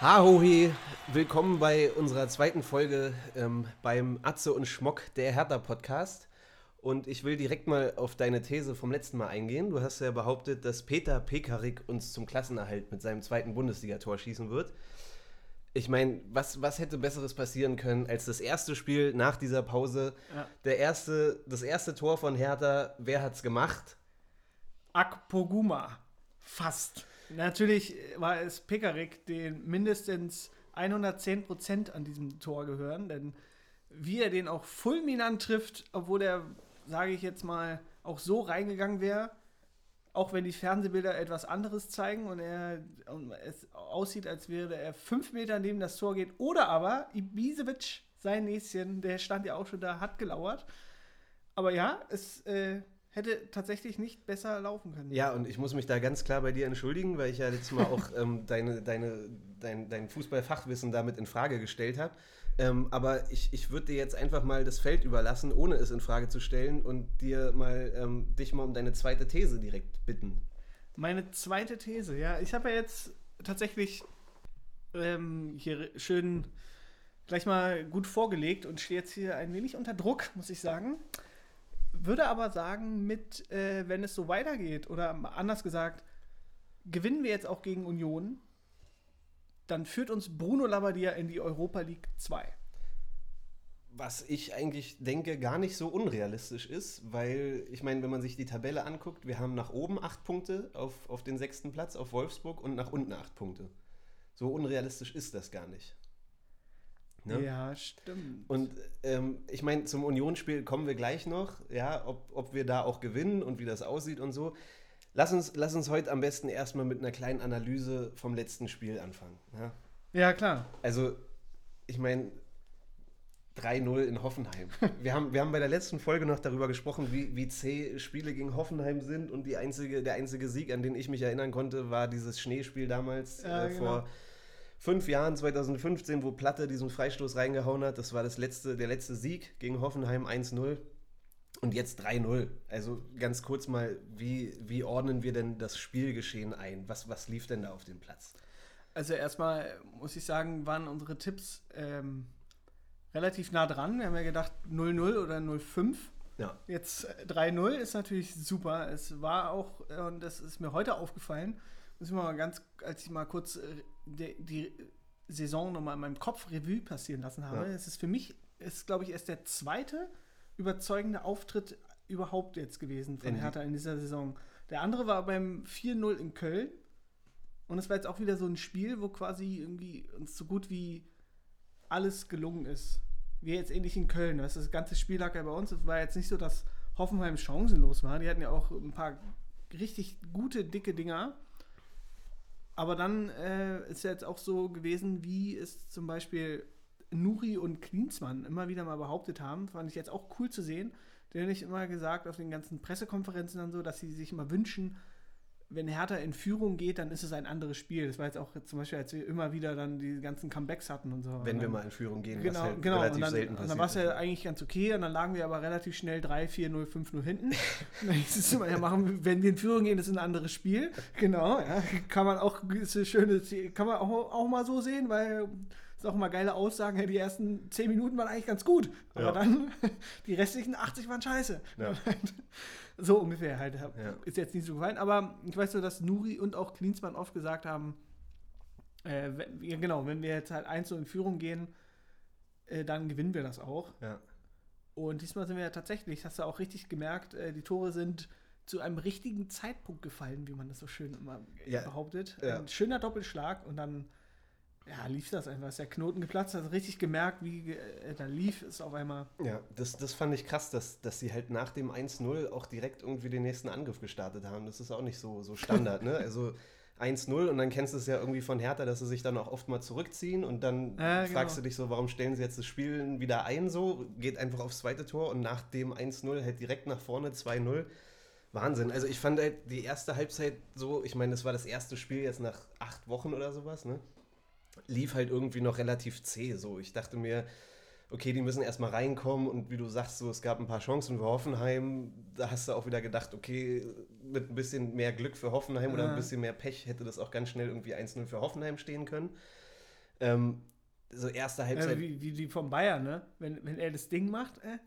Hahohi, willkommen bei unserer zweiten Folge ähm, beim Atze und Schmock, der Hertha-Podcast. Und ich will direkt mal auf deine These vom letzten Mal eingehen. Du hast ja behauptet, dass Peter Pekarik uns zum Klassenerhalt mit seinem zweiten Bundesligator schießen wird. Ich meine, was, was hätte Besseres passieren können als das erste Spiel nach dieser Pause? Ja. Der erste, das erste Tor von Hertha, wer hat's gemacht? Akpoguma. Fast. Natürlich war es Pekarik, den mindestens 110% an diesem Tor gehören, denn wie er den auch fulminant trifft, obwohl er, sage ich jetzt mal, auch so reingegangen wäre, auch wenn die Fernsehbilder etwas anderes zeigen und er und es aussieht, als wäre er fünf Meter neben das Tor geht. Oder aber Ibisevic, sein Näschen, der stand ja auch schon da, hat gelauert. Aber ja, es äh, hätte tatsächlich nicht besser laufen können. Ja, und ich muss mich da ganz klar bei dir entschuldigen, weil ich ja letztes Mal auch ähm, deine, deine, dein, dein Fußballfachwissen damit in Frage gestellt habe. Ähm, aber ich, ich würde dir jetzt einfach mal das Feld überlassen, ohne es in Frage zu stellen und dir mal ähm, dich mal um deine zweite These direkt bitten. Meine zweite These, ja. Ich habe ja jetzt tatsächlich ähm, hier schön gleich mal gut vorgelegt und stehe jetzt hier ein wenig unter Druck, muss ich sagen. Würde aber sagen, mit, äh, wenn es so weitergeht, oder anders gesagt, gewinnen wir jetzt auch gegen Union, dann führt uns Bruno Labbadia in die Europa League 2. Was ich eigentlich denke, gar nicht so unrealistisch ist, weil ich meine, wenn man sich die Tabelle anguckt, wir haben nach oben acht Punkte auf, auf den sechsten Platz, auf Wolfsburg und nach unten acht Punkte. So unrealistisch ist das gar nicht. Ne? Ja, stimmt. Und ähm, ich meine, zum Unionsspiel kommen wir gleich noch, ja, ob, ob wir da auch gewinnen und wie das aussieht und so. Lass uns, lass uns heute am besten erstmal mit einer kleinen Analyse vom letzten Spiel anfangen. Ja? ja, klar. Also, ich meine, 3-0 in Hoffenheim. Wir haben, wir haben bei der letzten Folge noch darüber gesprochen, wie, wie zäh Spiele gegen Hoffenheim sind und die einzige, der einzige Sieg, an den ich mich erinnern konnte, war dieses Schneespiel damals Ja, äh, genau. Fünf Jahren, 2015, wo Platte diesen Freistoß reingehauen hat. Das war das letzte, der letzte Sieg gegen Hoffenheim 1-0. Und jetzt 3-0. Also ganz kurz mal, wie, wie ordnen wir denn das Spielgeschehen ein? Was, was lief denn da auf dem Platz? Also erstmal muss ich sagen, waren unsere Tipps ähm, relativ nah dran. Wir haben ja gedacht 0-0 oder 0-5. Ja. Jetzt äh, 3-0 ist natürlich super. Es war auch, und das ist mir heute aufgefallen, muss ich mal ganz, als ich mal kurz äh, die, die Saison nochmal in meinem Kopf Revue passieren lassen habe. Ja. Es ist für mich, ist glaube ich erst der zweite überzeugende Auftritt überhaupt jetzt gewesen von In Hertha in dieser Saison. Der andere war beim 4-0 in Köln. Und es war jetzt auch wieder so ein Spiel, wo quasi irgendwie uns so gut wie alles gelungen ist. Wie jetzt ähnlich in Köln. Das, das ganze Spiel lag ja bei uns. Es war jetzt nicht so, dass Hoffenheim chancenlos war. Die hatten ja auch ein paar richtig gute, dicke Dinger. Aber dann äh, ist ja jetzt auch so gewesen, wie es zum Beispiel Nuri und Klinsmann immer wieder mal behauptet haben. Fand ich jetzt auch cool zu sehen. Die haben nicht immer gesagt auf den ganzen Pressekonferenzen dann so, dass sie sich immer wünschen, wenn Hertha in Führung geht, dann ist es ein anderes Spiel. Das war jetzt auch zum Beispiel, als wir immer wieder dann die ganzen Comebacks hatten und so. Wenn Und wir mal in Führung gehen, Genau, was halt genau. relativ Und dann, selten und passiert. dann war es ja ist. eigentlich ganz okay und dann lagen wir aber relativ schnell 3, 4, 0, 5, 0 hinten. Und dann hieß es immer, ja, machen, wenn wir in Führung gehen, ist es ein anderes Spiel. Genau, ja. Kann man auch, ist eine schöne, kann man auch, auch mal so sehen, weil es auch immer geile Aussagen, ja, die ersten 10 Minuten waren eigentlich ganz gut, aber Ja. dann die restlichen 80 waren scheiße. Ja. So ungefähr halt. Ja. Ist jetzt nicht so gefallen, aber ich weiß nur, dass Nuri und auch Klinsmann oft gesagt haben, äh, wenn, ja, genau, wenn wir jetzt halt 1 in Führung gehen, äh, dann gewinnen wir das auch. Ja. Und diesmal sind wir ja tatsächlich, hast du auch richtig gemerkt, äh, die Tore sind zu einem richtigen Zeitpunkt gefallen, wie man das so schön immer Ja, behauptet. Ein schöner Doppelschlag und dann ja, lief das einfach. Ist der Knoten geplatzt, hast richtig gemerkt, wie äh, da lief es auf einmal. Ja, das, das fand ich krass, dass, dass sie halt nach dem 1-0 auch direkt irgendwie den nächsten Angriff gestartet haben. Das ist auch nicht so, so Standard, ne? Also 1-0 und dann kennst du es ja irgendwie von Hertha, dass sie sich dann auch oft mal zurückziehen und dann Ja, fragst du genau. dich so, warum stellen sie jetzt das Spiel wieder ein so, geht einfach aufs zweite Tor und nach dem 1-0 halt direkt nach vorne 2-0. Wahnsinn. Also ich fand halt die erste Halbzeit so, ich meine, das war das erste Spiel jetzt nach acht Wochen oder sowas, ne? Lief halt irgendwie noch relativ zäh so. Ich dachte mir, okay, die müssen erstmal reinkommen und wie du sagst, so, es gab ein paar Chancen für Hoffenheim. Da hast du auch wieder gedacht, okay, mit ein bisschen mehr Glück für Hoffenheim oder Ja. ein bisschen mehr Pech hätte das auch ganz schnell irgendwie 1-0 für Hoffenheim stehen können. Ähm, so erste Halbzeit. Ja, wie, wie, wie vom Bayern, ne? Wenn, wenn er das Ding macht, äh?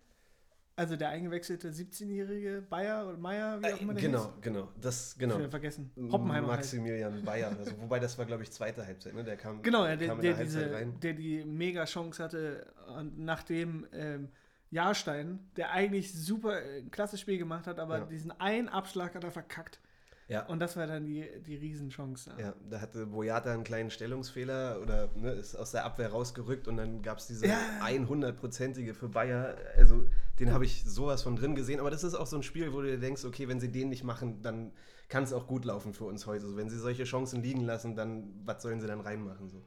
Also der eingewechselte 17-jährige Bayer oder Meier, wie auch immer der Genau, hieß. genau. Das, genau. Ich vergessen. Hoppenheimer. Maximilian halt. Bayer. Also, wobei das war, glaube ich, zweite Halbzeit. Ne? Der kam, genau, der, kam der, der diese, rein. der die mega Chance hatte, nachdem ähm, Jahrstein, der eigentlich super äh, klasse Spiel gemacht hat, aber ja. diesen einen Abschlag hat er verkackt. Ja. Und das war dann die, die Riesenchance. Ja. ja, da hatte Boyata einen kleinen Stellungsfehler oder ne, ist aus der Abwehr rausgerückt und dann gab es diese ja. 100-prozentige für Bayer. Also den habe ich sowas von drin gesehen. Aber das ist auch so ein Spiel, wo du dir denkst, okay, wenn sie den nicht machen, dann kann es auch gut laufen für uns heute. So, wenn sie solche Chancen liegen lassen, dann was sollen sie dann reinmachen? So.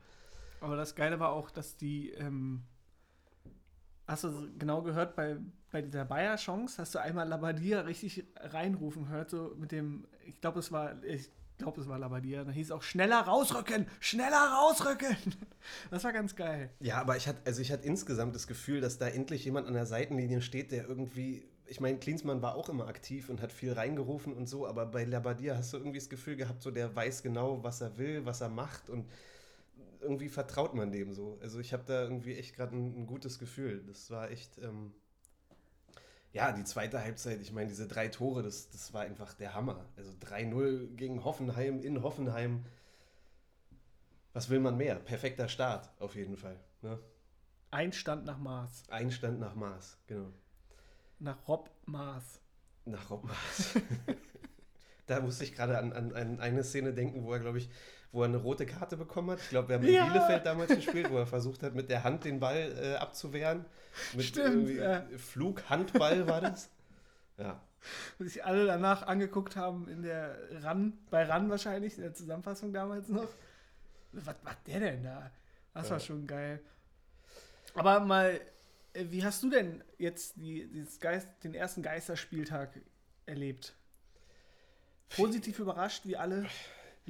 Aber das Geile war auch, dass die ähm Hast du genau gehört, bei, bei dieser Bayer-Chance hast du einmal Labadia richtig reinrufen hört, so mit dem, ich glaube, es war, ich glaube, es war Labadia, da hieß auch schneller rausrücken, schneller rausrücken. Das war ganz geil. Ja, aber ich hatte, also ich hatte insgesamt das Gefühl, dass da endlich jemand an der Seitenlinie steht, der irgendwie, ich meine, Klinsmann war auch immer aktiv und hat viel reingerufen und so, aber bei Labadia hast du irgendwie das Gefühl gehabt, so der weiß genau, was er will, was er macht und irgendwie vertraut man dem so. Also ich habe da irgendwie echt gerade ein, ein, gutes Gefühl. Das war echt, ähm, ja, die zweite Halbzeit, ich meine, diese drei Tore, das, das war einfach der Hammer. Also 3-0 gegen Hoffenheim in Hoffenheim. Was will man mehr? Perfekter Start, auf jeden Fall. Ne? Einstand nach Maß. Einstand nach Maß, genau. Nach Rob Maß. Nach Rob Maß. da musste ich gerade an, an, an eine Szene denken, wo er, glaube ich, wo er eine rote Karte bekommen hat. Ich glaube, wir haben in ja. Bielefeld damals gespielt, wo er versucht hat, mit der Hand den Ball äh, abzuwehren. Mit Stimmt. Ja. Flughandball war das. Ja. Und sich alle danach angeguckt haben in der RAN, bei RAN wahrscheinlich, in der Zusammenfassung damals noch. Was macht der denn da? Das ja. war schon geil. Aber mal, äh, wie hast du denn jetzt die, Geist, den ersten Geisterspieltag erlebt? Positiv überrascht, wie alle?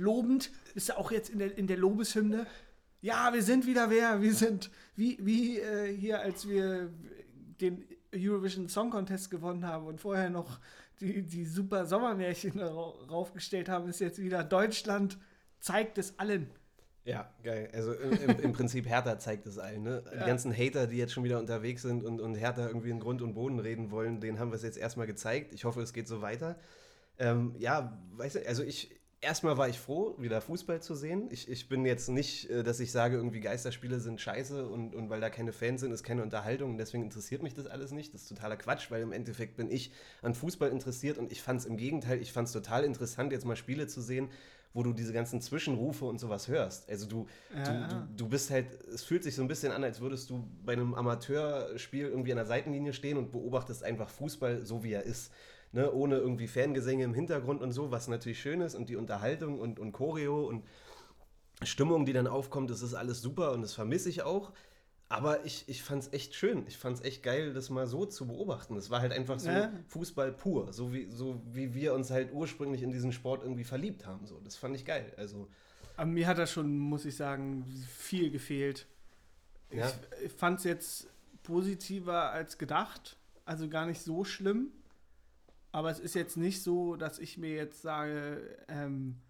Lobend, ist ja auch jetzt in der, in der Lobeshymne. Ja, wir sind wieder wer, wir sind wie, wie äh, hier, als wir den Eurovision Song Contest gewonnen haben und vorher noch die, die super Sommermärchen raufgestellt haben, ist jetzt wieder Deutschland zeigt es allen. Ja, geil. Also im, im Prinzip Hertha zeigt es allen. Ne? Die ganzen Hater, die jetzt schon wieder unterwegs sind und, und Hertha irgendwie in Grund und Boden reden wollen, denen haben wir es jetzt erstmal gezeigt. Ich hoffe, es geht so weiter. Ähm, ja, weißt du, also ich, erstmal war ich froh, wieder Fußball zu sehen. Ich, ich bin jetzt nicht, äh, dass ich sage, irgendwie Geisterspiele sind scheiße und, und weil da keine Fans sind, ist keine Unterhaltung und deswegen interessiert mich das alles nicht. Das ist totaler Quatsch, weil im Endeffekt bin ich an Fußball interessiert und ich fand es im Gegenteil, ich fand es total interessant, jetzt mal Spiele zu sehen, wo du diese ganzen Zwischenrufe und sowas hörst. Also du, ja. du, du, du bist halt, es fühlt sich so ein bisschen an, als würdest du bei einem Amateurspiel irgendwie an der Seitenlinie stehen und beobachtest einfach Fußball so, wie er ist ne, ohne irgendwie Fangesänge im Hintergrund und so, was natürlich schön ist und die Unterhaltung und, und Choreo und Stimmung, die dann aufkommt, das ist alles super und das vermisse ich auch. Aber ich, ich fand es echt schön. Ich fand es echt geil, das mal so zu beobachten. Es war halt einfach so ja. Fußball pur, so wie, so wie wir uns halt ursprünglich in diesen Sport irgendwie verliebt haben. So. Das fand ich geil. Also, Aber mir hat das schon, muss ich sagen, viel gefehlt. Ja. Ich, ich fand es jetzt positiver als gedacht. Also gar nicht so schlimm. Aber es ist jetzt nicht so, dass ich mir jetzt sage, ähm,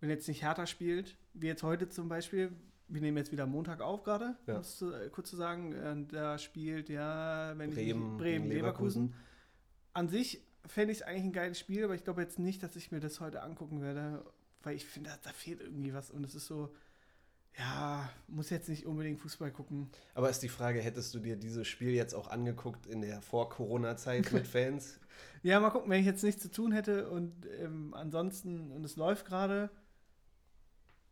wenn jetzt nicht Hertha spielt, wie jetzt heute zum Beispiel, wir nehmen jetzt wieder Montag auf gerade, ja. um es zu, äh, kurz zu sagen, äh, da spielt ja, wenn Bremen, ich Bremen, Leverkusen. Leverkusen. An sich fände ich es eigentlich ein geiles Spiel, aber ich glaube jetzt nicht, dass ich mir das heute angucken werde, weil ich finde, da, da fehlt irgendwie was und es ist so, ja, muss jetzt nicht unbedingt Fußball gucken. Aber ist die Frage, hättest du dir dieses Spiel jetzt auch angeguckt in der Vor-Corona-Zeit mit Fans? Ja, mal gucken, wenn ich jetzt nichts zu tun hätte und ähm, ansonsten, und es läuft gerade.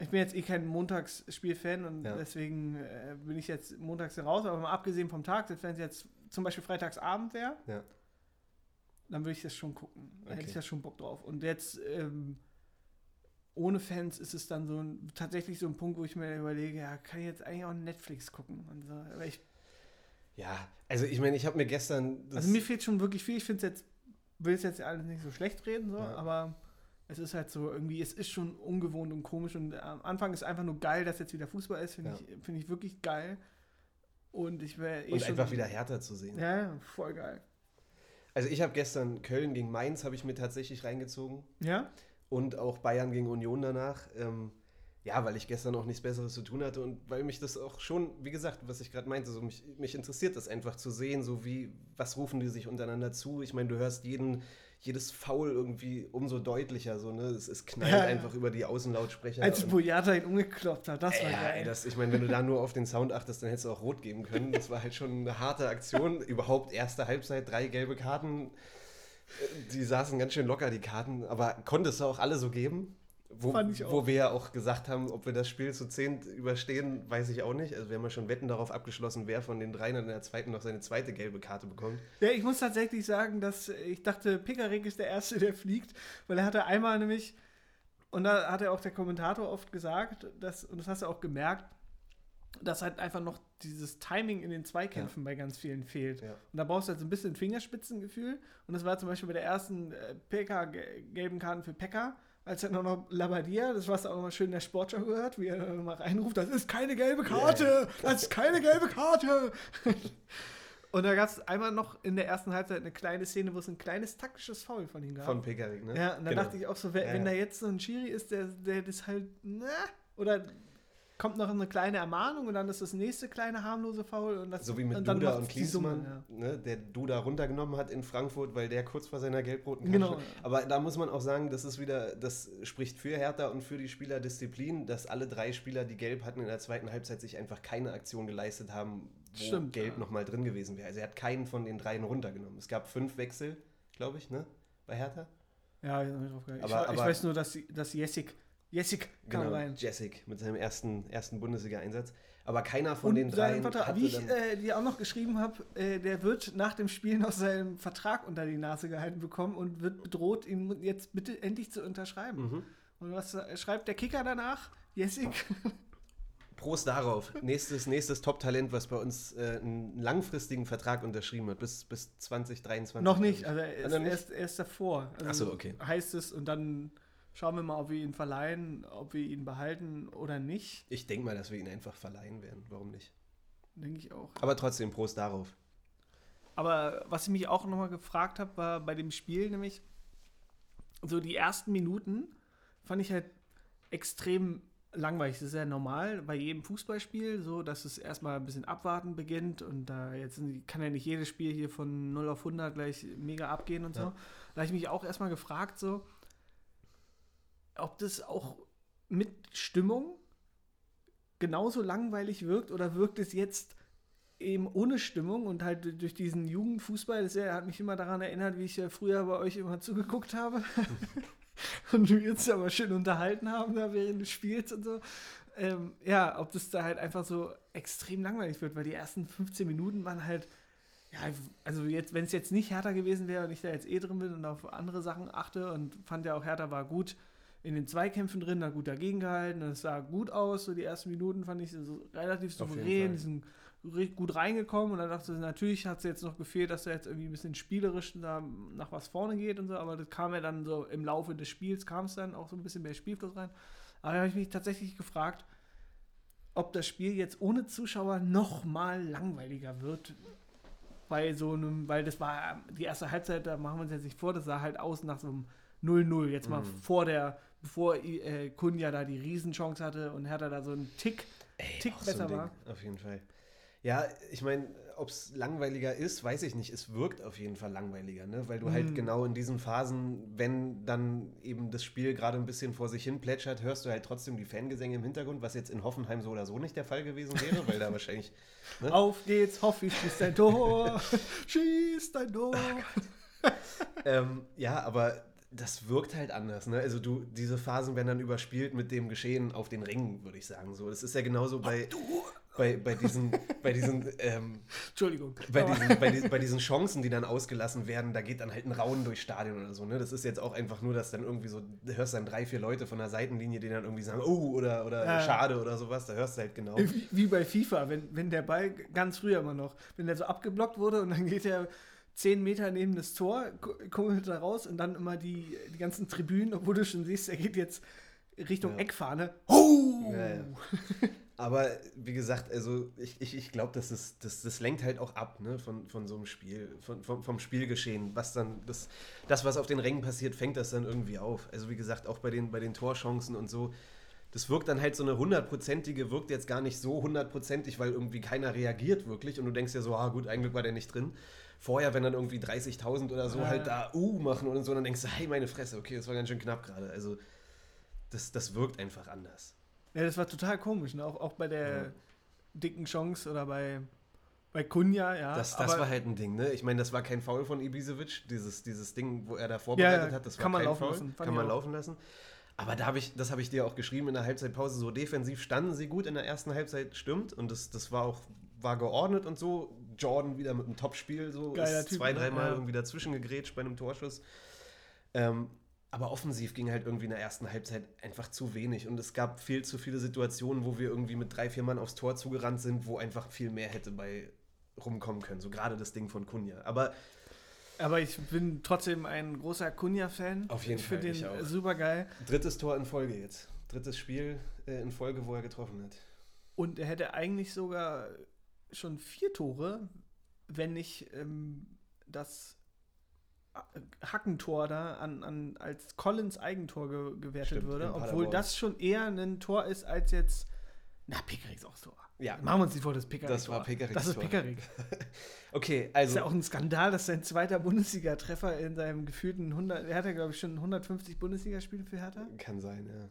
Ich bin jetzt eh kein Montagsspiel-Fan und ja. deswegen äh, bin ich jetzt montags raus, aber mal abgesehen vom Tag, wenn es jetzt zum Beispiel Freitagsabend wäre, ja. dann würde ich das schon gucken. Da okay. hätte ich da schon Bock drauf. Und jetzt. Ähm, ohne Fans ist es dann so ein, tatsächlich so ein Punkt, wo ich mir überlege, ja, kann ich jetzt eigentlich auch Netflix gucken? Und so. Aber ich, ja, also ich meine, ich habe mir gestern. also mir fehlt schon wirklich viel. Ich finde es jetzt, will es jetzt alles nicht so schlecht reden, so, ja. aber es ist halt so irgendwie, es ist schon ungewohnt und komisch und am Anfang ist einfach nur geil, dass jetzt wieder Fußball ist, finde ja. ich, find ich wirklich geil. Und ich wäre eh Und einfach wieder härter zu sehen. Ja, voll geil. Also ich habe gestern Köln gegen Mainz habe ich mir tatsächlich reingezogen. Ja? und auch Bayern gegen Union danach. Ähm, Ja, weil ich gestern auch nichts Besseres zu tun hatte und weil mich das auch schon, wie gesagt, was ich gerade meinte, so mich, mich interessiert das einfach zu sehen, so wie, was rufen die sich untereinander zu. Ich meine, du hörst jeden, jedes Foul irgendwie umso deutlicher, so, ne? Es, es knallt Ja. einfach über die Außenlautsprecher. Als Boyata ihn umgekloppt hat, das war ja, ey, geil. das, ich meine, wenn du da nur auf den Sound achtest, dann hättest du auch rot geben können. Das war halt schon eine harte Aktion. Überhaupt erste Halbzeit, drei gelbe Karten. Äh, Die saßen ganz schön locker, die Karten. Aber konntest du auch alle so geben? Wo, wo wir ja auch gesagt haben, ob wir das Spiel zu zehnt überstehen, weiß ich auch nicht. Also wir haben ja schon Wetten darauf abgeschlossen, wer von den dreien in der zweiten noch seine zweite gelbe Karte bekommt. Ja, ich muss tatsächlich sagen, dass ich dachte, Pickerick ist der Erste, der fliegt, weil er hatte einmal nämlich, und da hat er auch der Kommentator oft gesagt, dass, und das hast du auch gemerkt, dass halt einfach noch dieses Timing in den Zweikämpfen bei ganz vielen fehlt. Ja. Und da brauchst du halt so ein bisschen Fingerspitzengefühl. Und das war zum Beispiel bei der ersten äh, PK ge- gelben Karten für Pekka, als er noch noch Labadia, das hast du auch mal schön in der Sportschau gehört, wie er dann mal reinruft, das ist keine gelbe Karte, das ist keine gelbe Karte. Und da gab es einmal noch in der ersten Halbzeit eine kleine Szene, wo es ein kleines taktisches Foul von ihm gab. Von Pekarik, ne? ja, und da Genau. dachte ich auch so, wenn, Ja, ja. da jetzt so ein Schiri ist, der, der das halt, na, oder kommt noch eine kleine Ermahnung und dann ist das nächste kleine harmlose Foul und das So wie mit und dann Duda und Klinsmann, ne, der Duda runtergenommen hat in Frankfurt, weil der kurz vor seiner gelb-roten Genau. Karte stand. Aber da muss man auch sagen, das ist wieder, das spricht für Hertha und für die Spielerdisziplin, dass alle drei Spieler, die gelb hatten in der zweiten Halbzeit, sich einfach keine Aktion geleistet haben, wo Stimmt, gelb ja. nochmal drin gewesen wäre. Also er hat keinen von den dreien runtergenommen. Es gab fünf Wechsel, glaube ich, ne, bei Hertha. Ja, ich. Aber- ich, ich aber- weiß nur, dass, dass Jessic, Jessic kam Genau, rein. Jessic mit seinem ersten, ersten Bundesliga-Einsatz. Aber keiner von Und den hatte wie ich äh, dir auch noch geschrieben habe, äh, der wird nach dem Spiel noch seinen Vertrag unter die Nase gehalten bekommen und wird bedroht, ihn jetzt bitte endlich zu unterschreiben. Mhm. Und was äh, schreibt der Kicker danach? Jessic? Prost darauf. Nächstes, nächstes Top-Talent, was bei uns äh, einen langfristigen Vertrag unterschrieben hat, bis, bis 2023. noch nicht, also er ist, er ist, er ist davor. Also Ach so, okay. Heißt es und dann schauen wir mal, ob wir ihn verleihen, ob wir ihn behalten oder nicht. ich. Denke mal, dass wir ihn einfach verleihen werden. Warum nicht? Denke ich auch. Aber trotzdem, Prost darauf. Aber was ich mich auch nochmal gefragt habe, war bei dem Spiel nämlich, so die ersten Minuten fand ich halt extrem langweilig. Das ist ja normal bei jedem Fußballspiel, so dass es erstmal ein bisschen abwarten beginnt und da jetzt kann ja nicht jedes Spiel hier von 0 auf 100 gleich mega abgehen und so. Ja. Da habe ich mich auch erstmal gefragt, so, ob das auch mit Stimmung genauso langweilig wirkt oder wirkt es jetzt eben ohne Stimmung und halt durch diesen Jugendfußball, das hat mich immer daran erinnert, wie ich ja früher bei euch immer zugeguckt habe. und wir uns aber schön unterhalten haben da während des Spiels und so. Ähm, ja, ob das da halt einfach so extrem langweilig wird, weil die ersten 15 Minuten waren halt, ja, also jetzt, wenn es jetzt nicht Hertha gewesen wäre und ich da jetzt eh drin bin und auf andere Sachen achte und fand ja auch Hertha war gut in den Zweikämpfen drin, hat gut dagegen gehalten, es sah gut aus, so die ersten Minuten fand ich so relativ souverän, die sind gut reingekommen und dann dachte ich, natürlich hat es jetzt noch gefehlt, dass er jetzt irgendwie ein bisschen spielerisch da nach was vorne geht und so, aber das kam ja dann so im Laufe des Spiels, kam es dann auch so ein bisschen mehr Spielfluss rein. Aber da habe ich mich tatsächlich gefragt, ob das Spiel jetzt ohne Zuschauer noch mal langweiliger wird. Bei so einem, weil das war die erste Halbzeit, da machen wir uns jetzt nicht vor, das sah halt aus nach so einem 0-0. Jetzt mal Mhm. vor der, bevor äh, Kunja da die Riesenchance hatte und Hertha da so einen Tick, Ey, Tick auch so ein besser Ding, war. Auf jeden Fall. Ja, ich meine, ob es langweiliger ist, weiß ich nicht. Es wirkt auf jeden Fall langweiliger, ne? weil du Mhm. halt genau in diesen Phasen, wenn dann eben das Spiel gerade ein bisschen vor sich hin plätschert, hörst du halt trotzdem die Fangesänge im Hintergrund, was jetzt in Hoffenheim so oder so nicht der Fall gewesen wäre, weil da wahrscheinlich. Ne? Auf geht's, Hoffi, schießt dein Tor, schießt dein Tor. ähm, ja, aber das wirkt halt anders. Ne? Also du, diese Phasen werden dann überspielt mit dem Geschehen auf den Ringen, würde ich sagen. So, das ist ja genauso bei, bei, bei diesen, bei diesen ähm, Entschuldigung. bei diesen, bei, diesen, bei diesen Chancen, die dann ausgelassen werden, da geht dann halt ein Raunen durchs Stadion oder so. Ne? Das ist jetzt auch einfach nur, dass dann irgendwie so, da hörst dann drei, vier Leute von der Seitenlinie, die dann irgendwie sagen, oh, oder, oder Ja. schade oder sowas. Da hörst du halt genau. Wie, wie bei FIFA, wenn, wenn der Ball ganz früher immer noch, wenn der so abgeblockt wurde und dann geht er zehn Meter neben das Tor, kummelt da raus und dann immer die, die ganzen Tribünen, obwohl du schon siehst, er geht jetzt Richtung Ja. Eckfahne. Oh! Ja, ja. Aber wie gesagt, also ich, ich, ich glaube, das, ist, das, das lenkt halt auch ab ne, von, von so einem Spiel, von, vom, vom Spielgeschehen. Was dann, das, das, was auf den Rängen passiert, fängt das dann irgendwie auf. Also wie gesagt, auch bei den, bei den Torchancen und so, das wirkt dann halt so eine hundertprozentige, wirkt jetzt gar nicht so hundertprozentig, weil irgendwie keiner reagiert wirklich und du denkst ja so, ah gut, eigentlich war der nicht drin. Vorher, wenn dann irgendwie 30.000 oder so Ja. halt da uh machen und so, dann denkst du, hey, meine Fresse, okay, das war ganz schön knapp gerade. Also das, das wirkt einfach anders. Ja, das war total komisch, ne? auch, auch bei der Ja. dicken Chance oder bei, bei Kunja, ja. Das, das war halt ein Ding, ne? Ich meine, das war kein Foul von Ibisevic, dieses, dieses Ding, wo er da vorbereitet ja, hat, das war kann man kein laufen Foul, lassen, kann man auch. laufen lassen. Aber da habe ich, das habe ich dir auch geschrieben in der Halbzeitpause, so defensiv standen sie gut in der ersten Halbzeit, stimmt. Und das, das war auch, war geordnet und so. Jordan wieder mit einem Topspiel, so Geiler ist Typ, zwei, ne? dreimal Ja. irgendwie dazwischen gegrätscht bei einem Torschuss. Ähm, aber offensiv ging halt irgendwie in der ersten Halbzeit einfach zu wenig. Und es gab viel zu viele Situationen, wo wir irgendwie mit drei, vier Mann aufs Tor zugerannt sind, wo einfach viel mehr hätte bei rumkommen können. So gerade das Ding von Kunja. Aber Aber ich bin trotzdem ein großer Kunja-Fan. Auf jeden ich finde Fall, ich den auch. super geil. drittes Tor in Folge jetzt. Drittes Spiel äh, in Folge, wo er getroffen hat. Und er hätte eigentlich sogar schon vier Tore, wenn nicht ähm, das Hackentor da an, an, als Collins Eigentor ge gewertet Stimmt, würde. Obwohl das schon eher ein Tor ist als jetzt. Na, Pickerick auch Tor. Ja, Machen wir uns nicht vor, das Pickerick. Das war Pickericks Das ist. Pickerick. okay, ist also ja auch ein Skandal, dass sein zweiter Bundesliga-Treffer in seinem gefühlten 100. Er hat ja, glaube ich, schon 150 Bundesligaspiele für Hertha. kann sein, ja.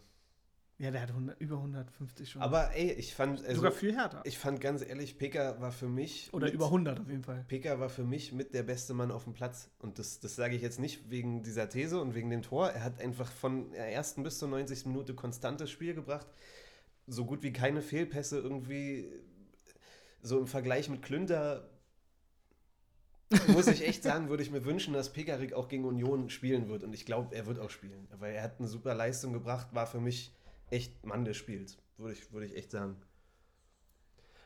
Ja, der hat 100, über 150 schon. Aber ey, ich fand, also, Sogar für Hertha. ich fand ganz ehrlich, Peka war für mich. Oder mit- über 100 auf jeden Fall. Peka war für mich mit der beste Mann auf dem Platz. Und das, das sage ich jetzt nicht wegen dieser These und wegen dem Tor. Er hat einfach von der ersten bis zur 90. Minute konstantes Spiel gebracht. So gut wie keine Fehlpässe irgendwie. So im Vergleich mit Klünter muss ich echt sagen, würde ich mir wünschen, dass Pekarik auch gegen Union spielen wird. Und ich glaube, er wird auch spielen. Weil er hat eine super Leistung gebracht, war für mich echt Mann des Spiels. Würde ich, würde ich echt sagen.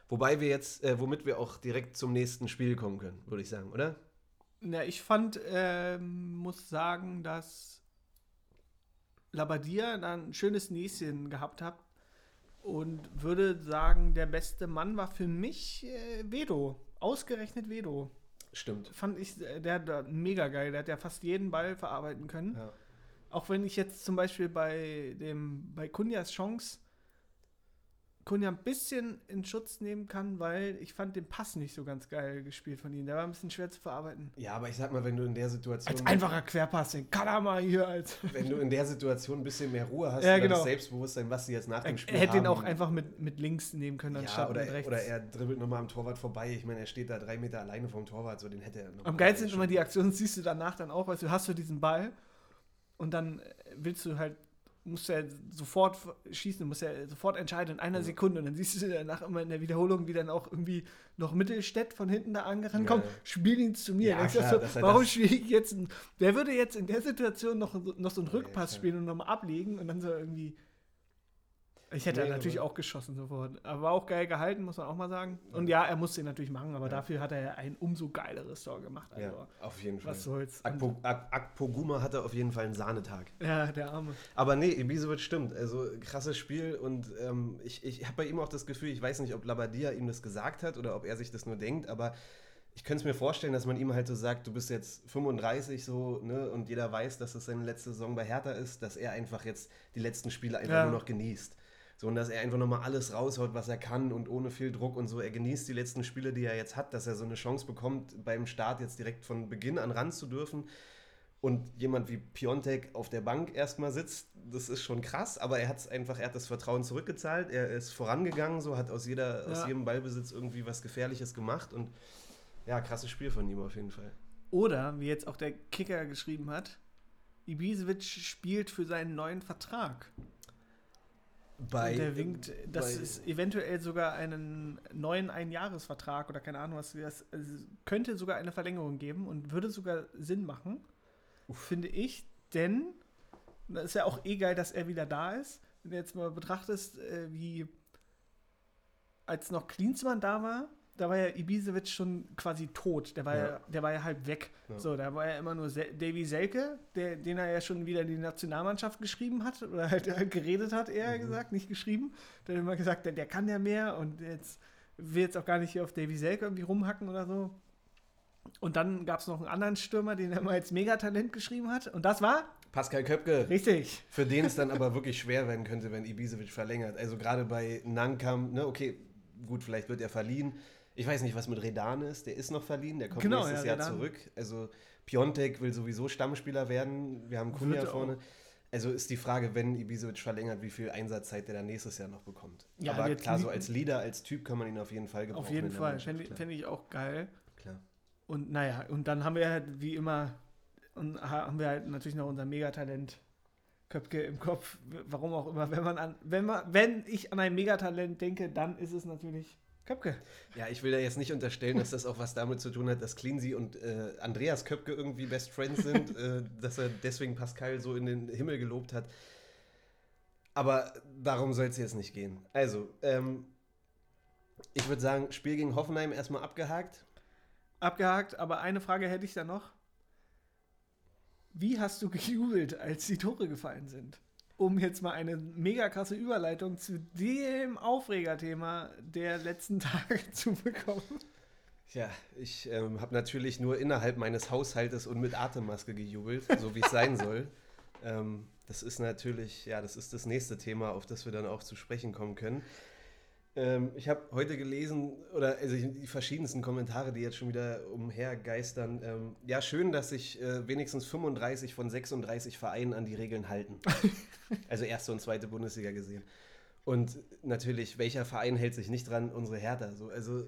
Wobei wir jetzt, äh, womit wir auch direkt zum nächsten Spiel kommen können, würde ich sagen, oder? Na, ich fand, ähm, muss sagen, dass Labadia da ein schönes Näschen gehabt hat und würde sagen, der beste Mann war für mich äh, Vedo. Ausgerechnet Vedo. Stimmt. Fand ich, äh, der hat da mega geil. Der hat ja fast jeden Ball verarbeiten können. Ja. Auch wenn ich jetzt zum Beispiel bei dem, bei Kunjas Chance Kunja ein bisschen in Schutz nehmen kann, weil ich fand den Pass nicht so ganz geil gespielt von ihm. Der war ein bisschen schwer zu verarbeiten. ja, aber ich sag mal, wenn du in der Situation. Als einfacher Querpass, den kann er mal hier als. Wenn du in der Situation ein bisschen mehr Ruhe hast, Ja, genau. das Selbstbewusstsein, was sie jetzt nach Er, dem Spiel er hätte den haben, auch einfach mit, mit links nehmen können, ja, anstatt oder, mit rechts. oder er dribbelt nochmal am Torwart vorbei. Ich meine, er steht da drei Meter alleine vom Torwart, so den hätte er noch. Am geilsten sind immer die Aktionen, siehst du danach dann auch, weißt du, hast du diesen Ball und dann äh, willst du halt, musst du ja sofort schießen, du musst ja sofort entscheiden in einer Ja. Sekunde und dann siehst du danach immer in der Wiederholung, wie dann auch irgendwie noch Mittelstädt von hinten da angerannt kommt, ja. spiel ihn zu mir. Ja, klar, so, warum spiele ich jetzt, ein, wer würde jetzt in der Situation noch, so- noch so einen Rückpass spielen und nochmal ablegen und dann so irgendwie, ich hätte Nee, natürlich auch geschossen sofort, aber auch geil gehalten, muss man auch mal sagen. Und ja, er musste ihn natürlich machen, aber Ja. dafür hat er ein umso geileres Tor gemacht. Also. Ja, auf jeden Fall. Was soll's. Akpo, Ak Akpoguma hatte auf jeden Fall einen Sahnetag. Ja, der Arme. Aber nee, Ibisevic stimmt. Also krasses Spiel und ähm, ich, ich habe bei ihm auch das Gefühl, ich weiß nicht, ob Labadia ihm das gesagt hat oder ob er sich das nur denkt, aber ich könnte es mir vorstellen, dass man ihm halt so sagt, du bist jetzt 35 so, ne, und jeder weiß, dass es seine letzte Saison bei Hertha ist, dass er einfach jetzt die letzten Spiele einfach Ja. nur noch genießt. So, und dass er einfach nochmal alles raushaut, was er kann und ohne viel Druck und so. Er genießt die letzten Spiele, die er jetzt hat, dass er so eine Chance bekommt, beim Start jetzt direkt von Beginn an ran zu dürfen und jemand wie Piontek auf der Bank erstmal sitzt, das ist schon krass, aber er hat es einfach, er hat das Vertrauen zurückgezahlt, er ist vorangegangen, so hat aus, jeder, aus Ja. jedem Ballbesitz irgendwie was Gefährliches gemacht und ja, krasses Spiel von ihm auf jeden Fall. Oder, wie jetzt auch der Kicker geschrieben hat, Ibisevic spielt für seinen neuen Vertrag. Bei, Und der winkt, dass es eventuell sogar einen neuen Einjahresvertrag oder keine Ahnung was, das also könnte sogar eine Verlängerung geben und würde sogar Sinn machen, finde ich, denn da ist ja auch eh geil, dass er wieder da ist. Wenn du jetzt mal betrachtest, äh, wie als noch Klinsmann da war, da war ja Ibisevic schon quasi tot. Der war ja, Ja. der war ja halb weg. Ja. So, da war ja immer nur Sel Davy Selke, der, den er ja schon wieder in die Nationalmannschaft geschrieben hat oder halt, halt geredet hat, eher Mhm. gesagt, nicht geschrieben. Hat immer gesagt, der, der kann ja mehr und jetzt will jetzt auch gar nicht hier auf Davy Selke irgendwie rumhacken oder so. Und dann gab es noch einen anderen Stürmer, den er mal als Megatalent geschrieben hat. Und das war Pascal Köpke. Richtig. Für den es dann aber wirklich schwer werden könnte, wenn Ibisevic verlängert. Also gerade bei Nankam, ne, okay, gut, vielleicht wird er verliehen. Ich weiß nicht, was mit Redan ist. Der ist noch verliehen, der kommt Genau, nächstes ja, Jahr Redan. zurück. Also Piontek will sowieso Stammspieler werden. Wir haben Kunja vorne. auch. Also ist die Frage, wenn Ibisevic verlängert, wie viel Einsatzzeit der dann nächstes Jahr noch bekommt. Ja, aber klar, so als Leader, als Typ kann man ihn auf jeden Fall gebrauchen. Auf jeden Fall. Fände fänd ich auch geil. klar. Und naja, und dann haben wir halt wie immer, und ha- haben wir halt natürlich noch unser Megatalent Köpke im Kopf. Warum auch immer, wenn man an, wenn man, wenn ich an ein Megatalent denke, dann ist es natürlich Köpke. Ja, ich will da jetzt nicht unterstellen, dass das auch was damit zu tun hat, dass Cleansy und äh, Andreas Köpke irgendwie Best Friends sind, äh, dass er deswegen Pascal so in den Himmel gelobt hat. Aber darum soll es jetzt nicht gehen. Also, ähm, ich würde sagen, Spiel gegen Hoffenheim erstmal abgehakt. Abgehakt, aber eine Frage hätte ich da noch. Wie hast du gejubelt, als die Tore gefallen sind? Um jetzt mal eine mega krasse Überleitung zu dem Aufregerthema der letzten Tage zu bekommen. Ja, ich ähm, habe natürlich nur innerhalb meines Haushaltes und mit Atemmaske gejubelt, so wie es sein soll. Ähm, das ist natürlich, ja, das ist das nächste Thema, auf das wir dann auch zu sprechen kommen können. Ähm, ich habe heute gelesen, oder also die verschiedensten Kommentare, die jetzt schon wieder umhergeistern. Ähm, ja, schön, dass sich äh, wenigstens 35 von 36 Vereinen an die Regeln halten. also erste und zweite Bundesliga gesehen. Und natürlich, welcher Verein hält sich nicht dran? Unsere Hertha. So, also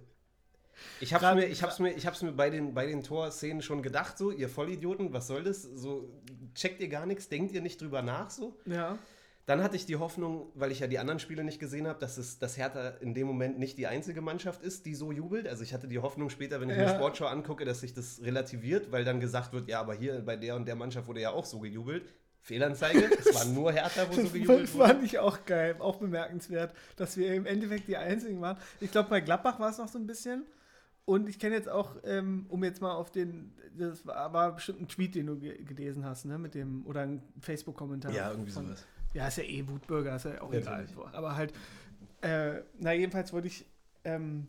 ich hab's, mir, ich hab's mir, ich hab's mir bei den, bei den Torszenen schon gedacht, so, ihr Vollidioten, was soll das? So, checkt ihr gar nichts, denkt ihr nicht drüber nach, so? Ja. Dann hatte ich die Hoffnung, weil ich ja die anderen Spiele nicht gesehen habe, dass es dass Hertha in dem Moment nicht die einzige Mannschaft ist, die so jubelt. Also ich hatte die Hoffnung später, wenn ich mir Ja. Sportschau angucke, dass sich das relativiert, weil dann gesagt wird, ja, aber hier bei der und der Mannschaft wurde ja auch so gejubelt. Fehlanzeige, es war nur Hertha, wo so Das gejubelt wurde. fand ich auch geil, auch bemerkenswert, dass wir im Endeffekt die Einzigen waren. Ich glaube, bei Gladbach war es noch so ein bisschen. Und ich kenne jetzt auch, ähm, um jetzt mal auf den, das war, war bestimmt ein Tweet, den du ge gelesen hast, ne, mit dem, oder ein Facebook-Kommentar. Ja, irgendwie von- sowas. Ja, ist ja eh Wutbürger, ist ja auch Ja, egal. natürlich. Aber halt, äh, na, jedenfalls wollte ich, ähm,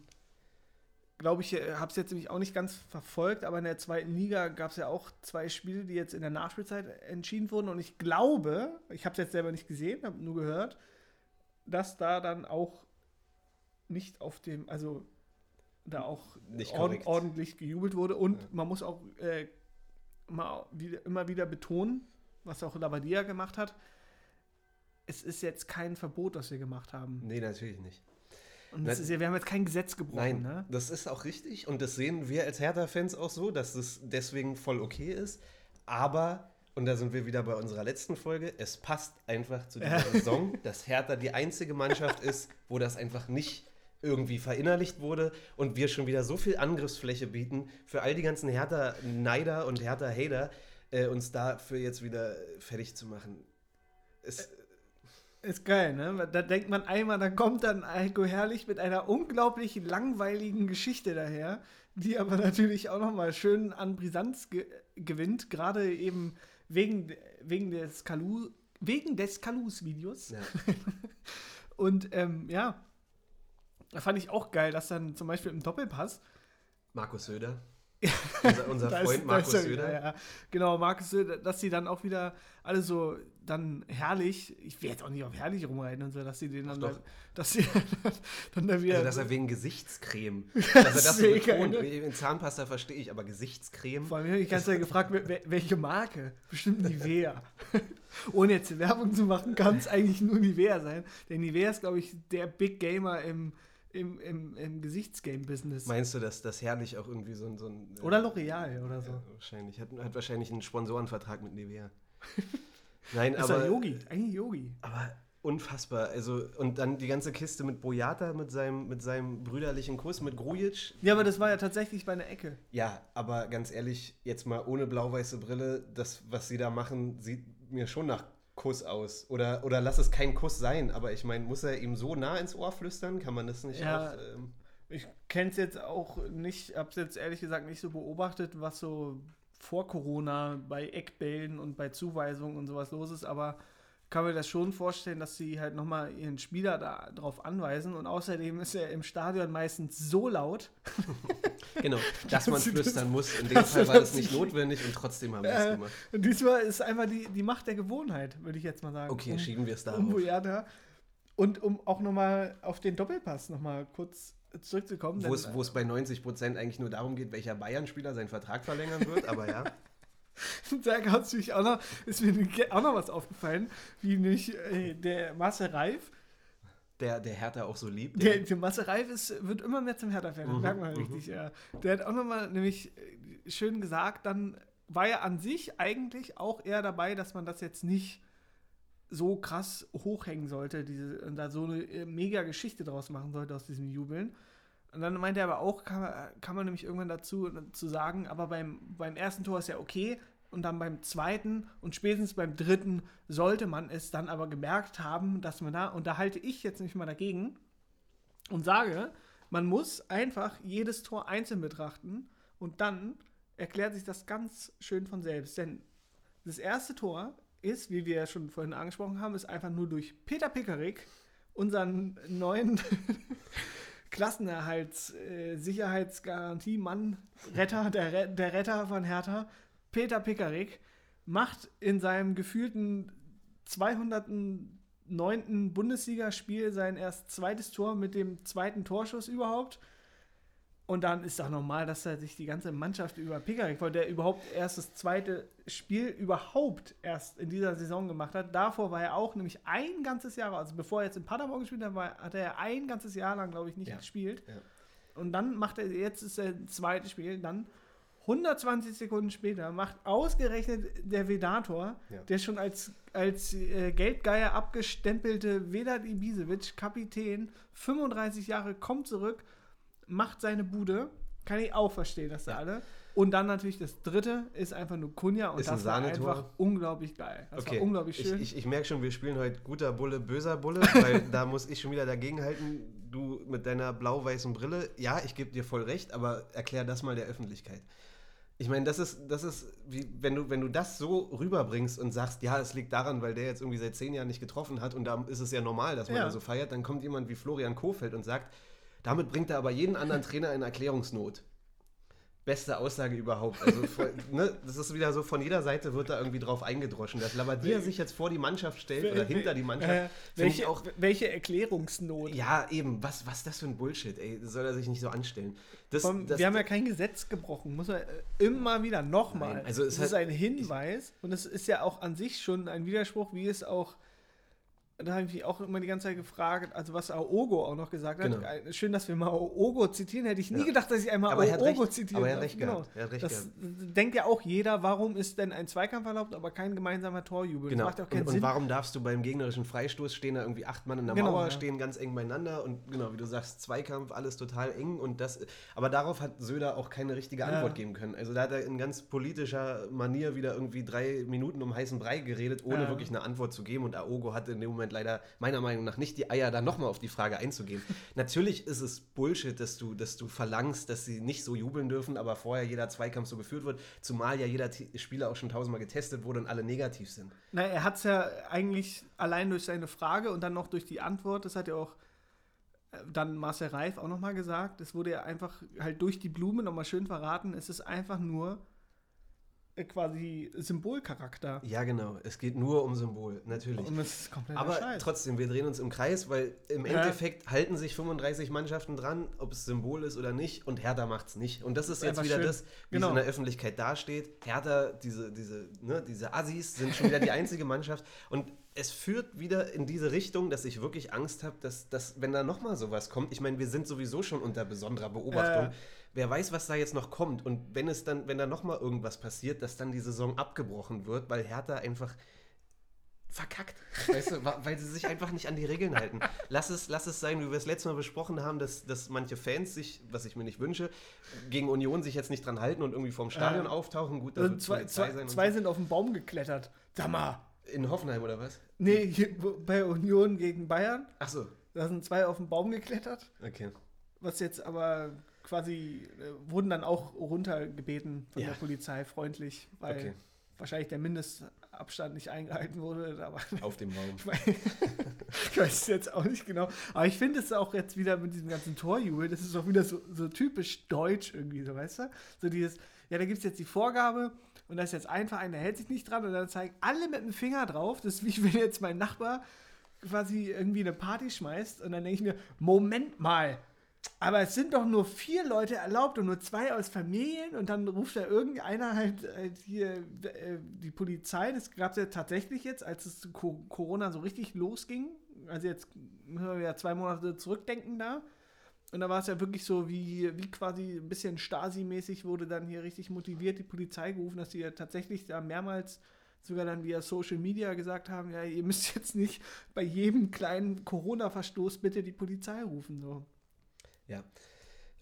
glaube ich, habe es jetzt nämlich auch nicht ganz verfolgt, aber in der zweiten Liga gab es ja auch zwei Spiele, die jetzt in der Nachspielzeit entschieden wurden. Und ich glaube, ich habe es jetzt selber nicht gesehen, habe nur gehört, dass da dann auch nicht auf dem, also da auch Nicht ord ordentlich gejubelt wurde. Und Ja. man muss auch äh, mal wieder, immer wieder betonen, was auch Labadia gemacht hat, es ist jetzt kein Verbot, das wir gemacht haben. Nee, natürlich nicht. Und es Nein. ist ja, wir haben jetzt kein Gesetz gebrochen. Nein, Ne? das ist auch richtig und das sehen wir als Hertha-Fans auch so, dass das deswegen voll okay ist. Aber, und da sind wir wieder bei unserer letzten Folge, es passt einfach zu dieser. Saison, dass Hertha die einzige Mannschaft ist, wo das einfach nicht irgendwie verinnerlicht wurde und wir schon wieder so viel Angriffsfläche bieten für all die ganzen Hertha-Neider und Hertha-Hater, äh, uns dafür jetzt wieder fertig zu machen. Es, Ist geil, ne? Da denkt man einmal, dann kommt dann Heiko Herrlich mit einer unglaublich langweiligen Geschichte daher, die aber natürlich auch nochmal schön an Brisanz ge gewinnt, gerade eben wegen, wegen des Kalu wegen des Kalus-Videos. ja. Und ähm, ja, da fand ich auch geil, dass dann zum Beispiel im Doppelpass Markus Söder, unser, unser ist- Freund Markus ist er Söder. wieder, Ja, genau, Markus Söder, dass sie dann auch wieder alle so dann herrlich, ich will jetzt auch nicht auf herrlich rumreiten und so, dass sie den dann, da, dass sie dann da wieder. Also, dass er wegen Gesichtscreme, dass er das so betont. In Zahnpasta verstehe ich, aber Gesichtscreme. vor allem habe ich die ganze Zeit gefragt, wel- wel- welche Marke? Bestimmt Nivea. Ohne jetzt Werbung zu machen, kann es eigentlich nur Nivea sein. Denn Nivea ist, glaube ich, der Big Gamer im, im, im, im Gesichtsgame-Business. Meinst du, dass das herrlich auch irgendwie so ein. So ein äh, Oder L'Oreal oder so. Ja, wahrscheinlich. Hat, hat wahrscheinlich einen Sponsorenvertrag mit Nivea. Nein, ist aber. er Yogi? Eigentlich Yogi. Aber unfassbar. Also, und dann die ganze Kiste mit Boyata, mit seinem, mit seinem brüderlichen Kuss, mit Grujic. Ja, aber das war ja tatsächlich bei einer Ecke. Ja, aber ganz ehrlich, jetzt mal ohne blau-weiße Brille, das, was sie da machen, sieht mir schon nach Kuss aus. Oder, oder lass es kein Kuss sein, aber ich meine, muss er ihm so nah ins Ohr flüstern? Kann man das nicht Ja. auch. Ähm, Ich kenne es jetzt auch nicht, habe es jetzt ehrlich gesagt nicht so beobachtet, was so vor Corona bei Eckbällen und bei Zuweisungen und sowas los ist, aber kann mir das schon vorstellen, dass sie halt nochmal ihren Spieler da drauf anweisen. Und außerdem ist er im Stadion meistens so laut. genau, dass man flüstern muss. In dem Fall war das nicht notwendig und trotzdem haben wir es Äh, gemacht. diesmal ist einfach die, die Macht der Gewohnheit, würde ich jetzt mal sagen. Okay, Um- schieben wir es da. um. Boyata. Und um auch nochmal auf den Doppelpass nochmal kurz zurückzukommen. Wo es, wo es bei 90 Prozent eigentlich nur darum geht, welcher Bayern-Spieler seinen Vertrag verlängern wird, aber ja. Da hat's mich auch noch, ist mir auch noch was aufgefallen, wie nämlich äh, der Marcel Reif. Der, der Hertha auch so liebt. Der, der Marcel Reif ist, wird immer mehr zum Hertha-Fan, das Mhm, merkt man mhm. richtig. Ja. Der hat auch nochmal nämlich äh, schön gesagt, dann war er an sich eigentlich auch eher dabei, dass man das jetzt nicht so krass hochhängen sollte, diese, und da so eine äh, mega Geschichte draus machen sollte aus diesem Jubeln. Und dann meinte er aber auch, kann man, kann man nämlich irgendwann dazu zu sagen, aber beim, beim ersten Tor ist ja okay und dann beim zweiten und spätestens beim dritten sollte man es dann aber gemerkt haben, dass man da, und da halte ich jetzt nicht mal dagegen und sage, man muss einfach jedes Tor einzeln betrachten und dann erklärt sich das ganz schön von selbst. Denn das erste Tor ist, wie wir ja schon vorhin angesprochen haben, ist einfach nur durch Peter Pickerick, unseren neuen Klassenerhalts, äh, der, der Retter von Hertha, Peter Pickerick, macht in seinem gefühlten 209. Bundesligaspiel sein erst zweites Tor mit dem zweiten Torschuss überhaupt. Und dann ist doch normal, dass er sich die ganze Mannschaft über Pickerick freut, der überhaupt erst das zweite Spiel überhaupt erst in dieser Saison gemacht hat. Davor war er auch nämlich ein ganzes Jahr, also bevor er jetzt in Paderborn gespielt hat, war, hat er ein ganzes Jahr lang, glaube ich, nicht Ja. gespielt. Ja. Und dann macht er, jetzt ist er zweites Spiel, dann 120 Sekunden später macht ausgerechnet der Vedator, Ja. der schon als, als äh, Geldgeier abgestempelte Vedat Ibisevic, Kapitän, 35 Jahre, kommt zurück, macht seine Bude. Kann ich auch verstehen, dass da Ja. alle. Und dann natürlich das dritte ist einfach nur Kunja und Ist ein das war Sahnetor. einfach unglaublich geil. Das Okay, war unglaublich ich, schön. ich, ich merke schon, wir spielen heute guter Bulle, böser Bulle, weil da muss ich schon wieder dagegenhalten. Du mit deiner blau-weißen Brille, ja, ich gebe dir voll recht, aber erklär das mal der Öffentlichkeit. Ich meine, das ist, das ist, wie, wenn du, wenn du das so rüberbringst und sagst, ja, es liegt daran, weil der jetzt irgendwie seit zehn Jahren nicht getroffen hat und da ist es ja normal, dass man Ja. da so feiert, dann kommt jemand wie Florian Kofeld und sagt, damit bringt er aber jeden anderen Trainer in Erklärungsnot. Beste Aussage überhaupt. Also, voll, ne, das ist wieder so, von jeder Seite wird da irgendwie drauf eingedroschen. Dass Labadier sich jetzt vor die Mannschaft stellt oder hinter die Mannschaft, Äh, ich welche, auch. welche Erklärungsnot? Ja, eben, was, was ist das für ein Bullshit, ey? Soll er sich nicht so anstellen. Das, Vom, das, wir haben ja kein Gesetz gebrochen, muss man äh, immer wieder nochmal. Also es es ist ein Hinweis und es ist ja auch an sich schon ein Widerspruch, wie es auch, da habe ich mich auch immer die ganze Zeit gefragt, also was Aogo auch noch gesagt hat. Genau. Äh, Schön, dass wir mal Aogo zitieren, hätte ich nie Ja. gedacht, dass ich einmal Aber er Aogo recht, zitieren aber er hat recht gehabt. Er hat recht das denkt ja auch jeder, warum ist denn ein Zweikampf erlaubt, aber kein gemeinsamer Torjubel? Genau. Das macht ja auch keinen und, und Sinn. warum darfst du beim gegnerischen Freistoß stehen da irgendwie acht Mann in der Genau, Mauer, ja. stehen ganz eng beieinander und genau, wie du sagst, Zweikampf, alles total eng und das, aber darauf hat Söder auch keine richtige Ja. Antwort geben können. Also da hat er in ganz politischer Manier wieder irgendwie drei Minuten um heißen Brei geredet, ohne Ja. wirklich eine Antwort zu geben und Aogo hatte in dem Moment leider meiner Meinung nach nicht die Eier, da nochmal auf die Frage einzugehen. Natürlich ist es Bullshit, dass du, dass du verlangst, dass sie nicht so jubeln dürfen, aber vorher jeder Zweikampf so geführt wird, zumal ja jeder T- Spieler auch schon tausendmal getestet wurde und alle negativ sind. Na, er hat es ja eigentlich allein durch seine Frage und dann noch durch die Antwort, das hat ja auch äh, dann Marcel Reif auch nochmal gesagt, es wurde ja einfach halt durch die Blume nochmal schön verraten, es ist einfach nur quasi Symbolcharakter. Ja, genau. Es geht nur um Symbol, natürlich. Und das ist komplett Aber Scheiß. trotzdem, wir drehen uns im Kreis, weil im Ja. Endeffekt halten sich 35 Mannschaften dran, ob es Symbol ist oder nicht, und Hertha macht es nicht. Und das ist ist jetzt einfach wieder schön. das, wie Genau. es in der Öffentlichkeit dasteht. Hertha, diese, diese, ne, diese Assis sind schon wieder die einzige Mannschaft. Und es führt wieder in diese Richtung, dass ich wirklich Angst habe, dass, dass wenn da nochmal sowas kommt, ich meine, wir sind sowieso schon unter besonderer Beobachtung. Äh. Wer weiß, was da jetzt noch kommt. Und wenn es dann, wenn da nochmal irgendwas passiert, dass dann die Saison abgebrochen wird, weil Hertha einfach verkackt. Weißt du, weil sie sich einfach nicht an die Regeln halten. Lass es, lass es sein, wie wir es letztes Mal besprochen haben, dass, dass manche Fans sich, was ich mir nicht wünsche, gegen Union sich jetzt nicht dran halten und irgendwie vorm Stadion Äh, auftauchen. Gut, Also zwei, zwei, sein. zwei sind auf den Baum geklettert. Sag mal. In Hoffenheim oder was? Nee, bei Union gegen Bayern, Ach so, da sind zwei auf den Baum geklettert, okay. was jetzt aber quasi, äh, wurden dann auch runtergebeten von Ja. der Polizei, freundlich, weil okay. wahrscheinlich der Mindestabstand nicht eingehalten wurde. Aber Auf dem Baum. ich, mein, ich weiß es jetzt auch nicht genau. Aber ich finde es auch jetzt wieder mit diesem ganzen Torjubel, das ist auch wieder so, so typisch deutsch irgendwie, so weißt du? So dieses, ja, da gibt es jetzt die Vorgabe und da ist jetzt ein Verein, der hält sich nicht dran und dann zeigen alle mit dem Finger drauf. Das ist wie wenn jetzt mein Nachbar quasi irgendwie eine Party schmeißt und dann denke ich mir, Moment mal, aber es sind doch nur vier Leute erlaubt und nur zwei aus Familien und dann ruft da irgendeiner halt, halt hier äh, die Polizei. Das gab es ja tatsächlich jetzt, als es Corona so richtig losging. Also jetzt müssen wir ja zwei Monate zurückdenken da. Und da war es ja wirklich so, wie, wie quasi ein bisschen Stasi-mäßig wurde dann hier richtig motiviert die Polizei gerufen, dass die ja tatsächlich da mehrmals sogar dann via Social Media gesagt haben, ja, ihr müsst jetzt nicht bei jedem kleinen Corona-Verstoß bitte die Polizei rufen. So. Ja.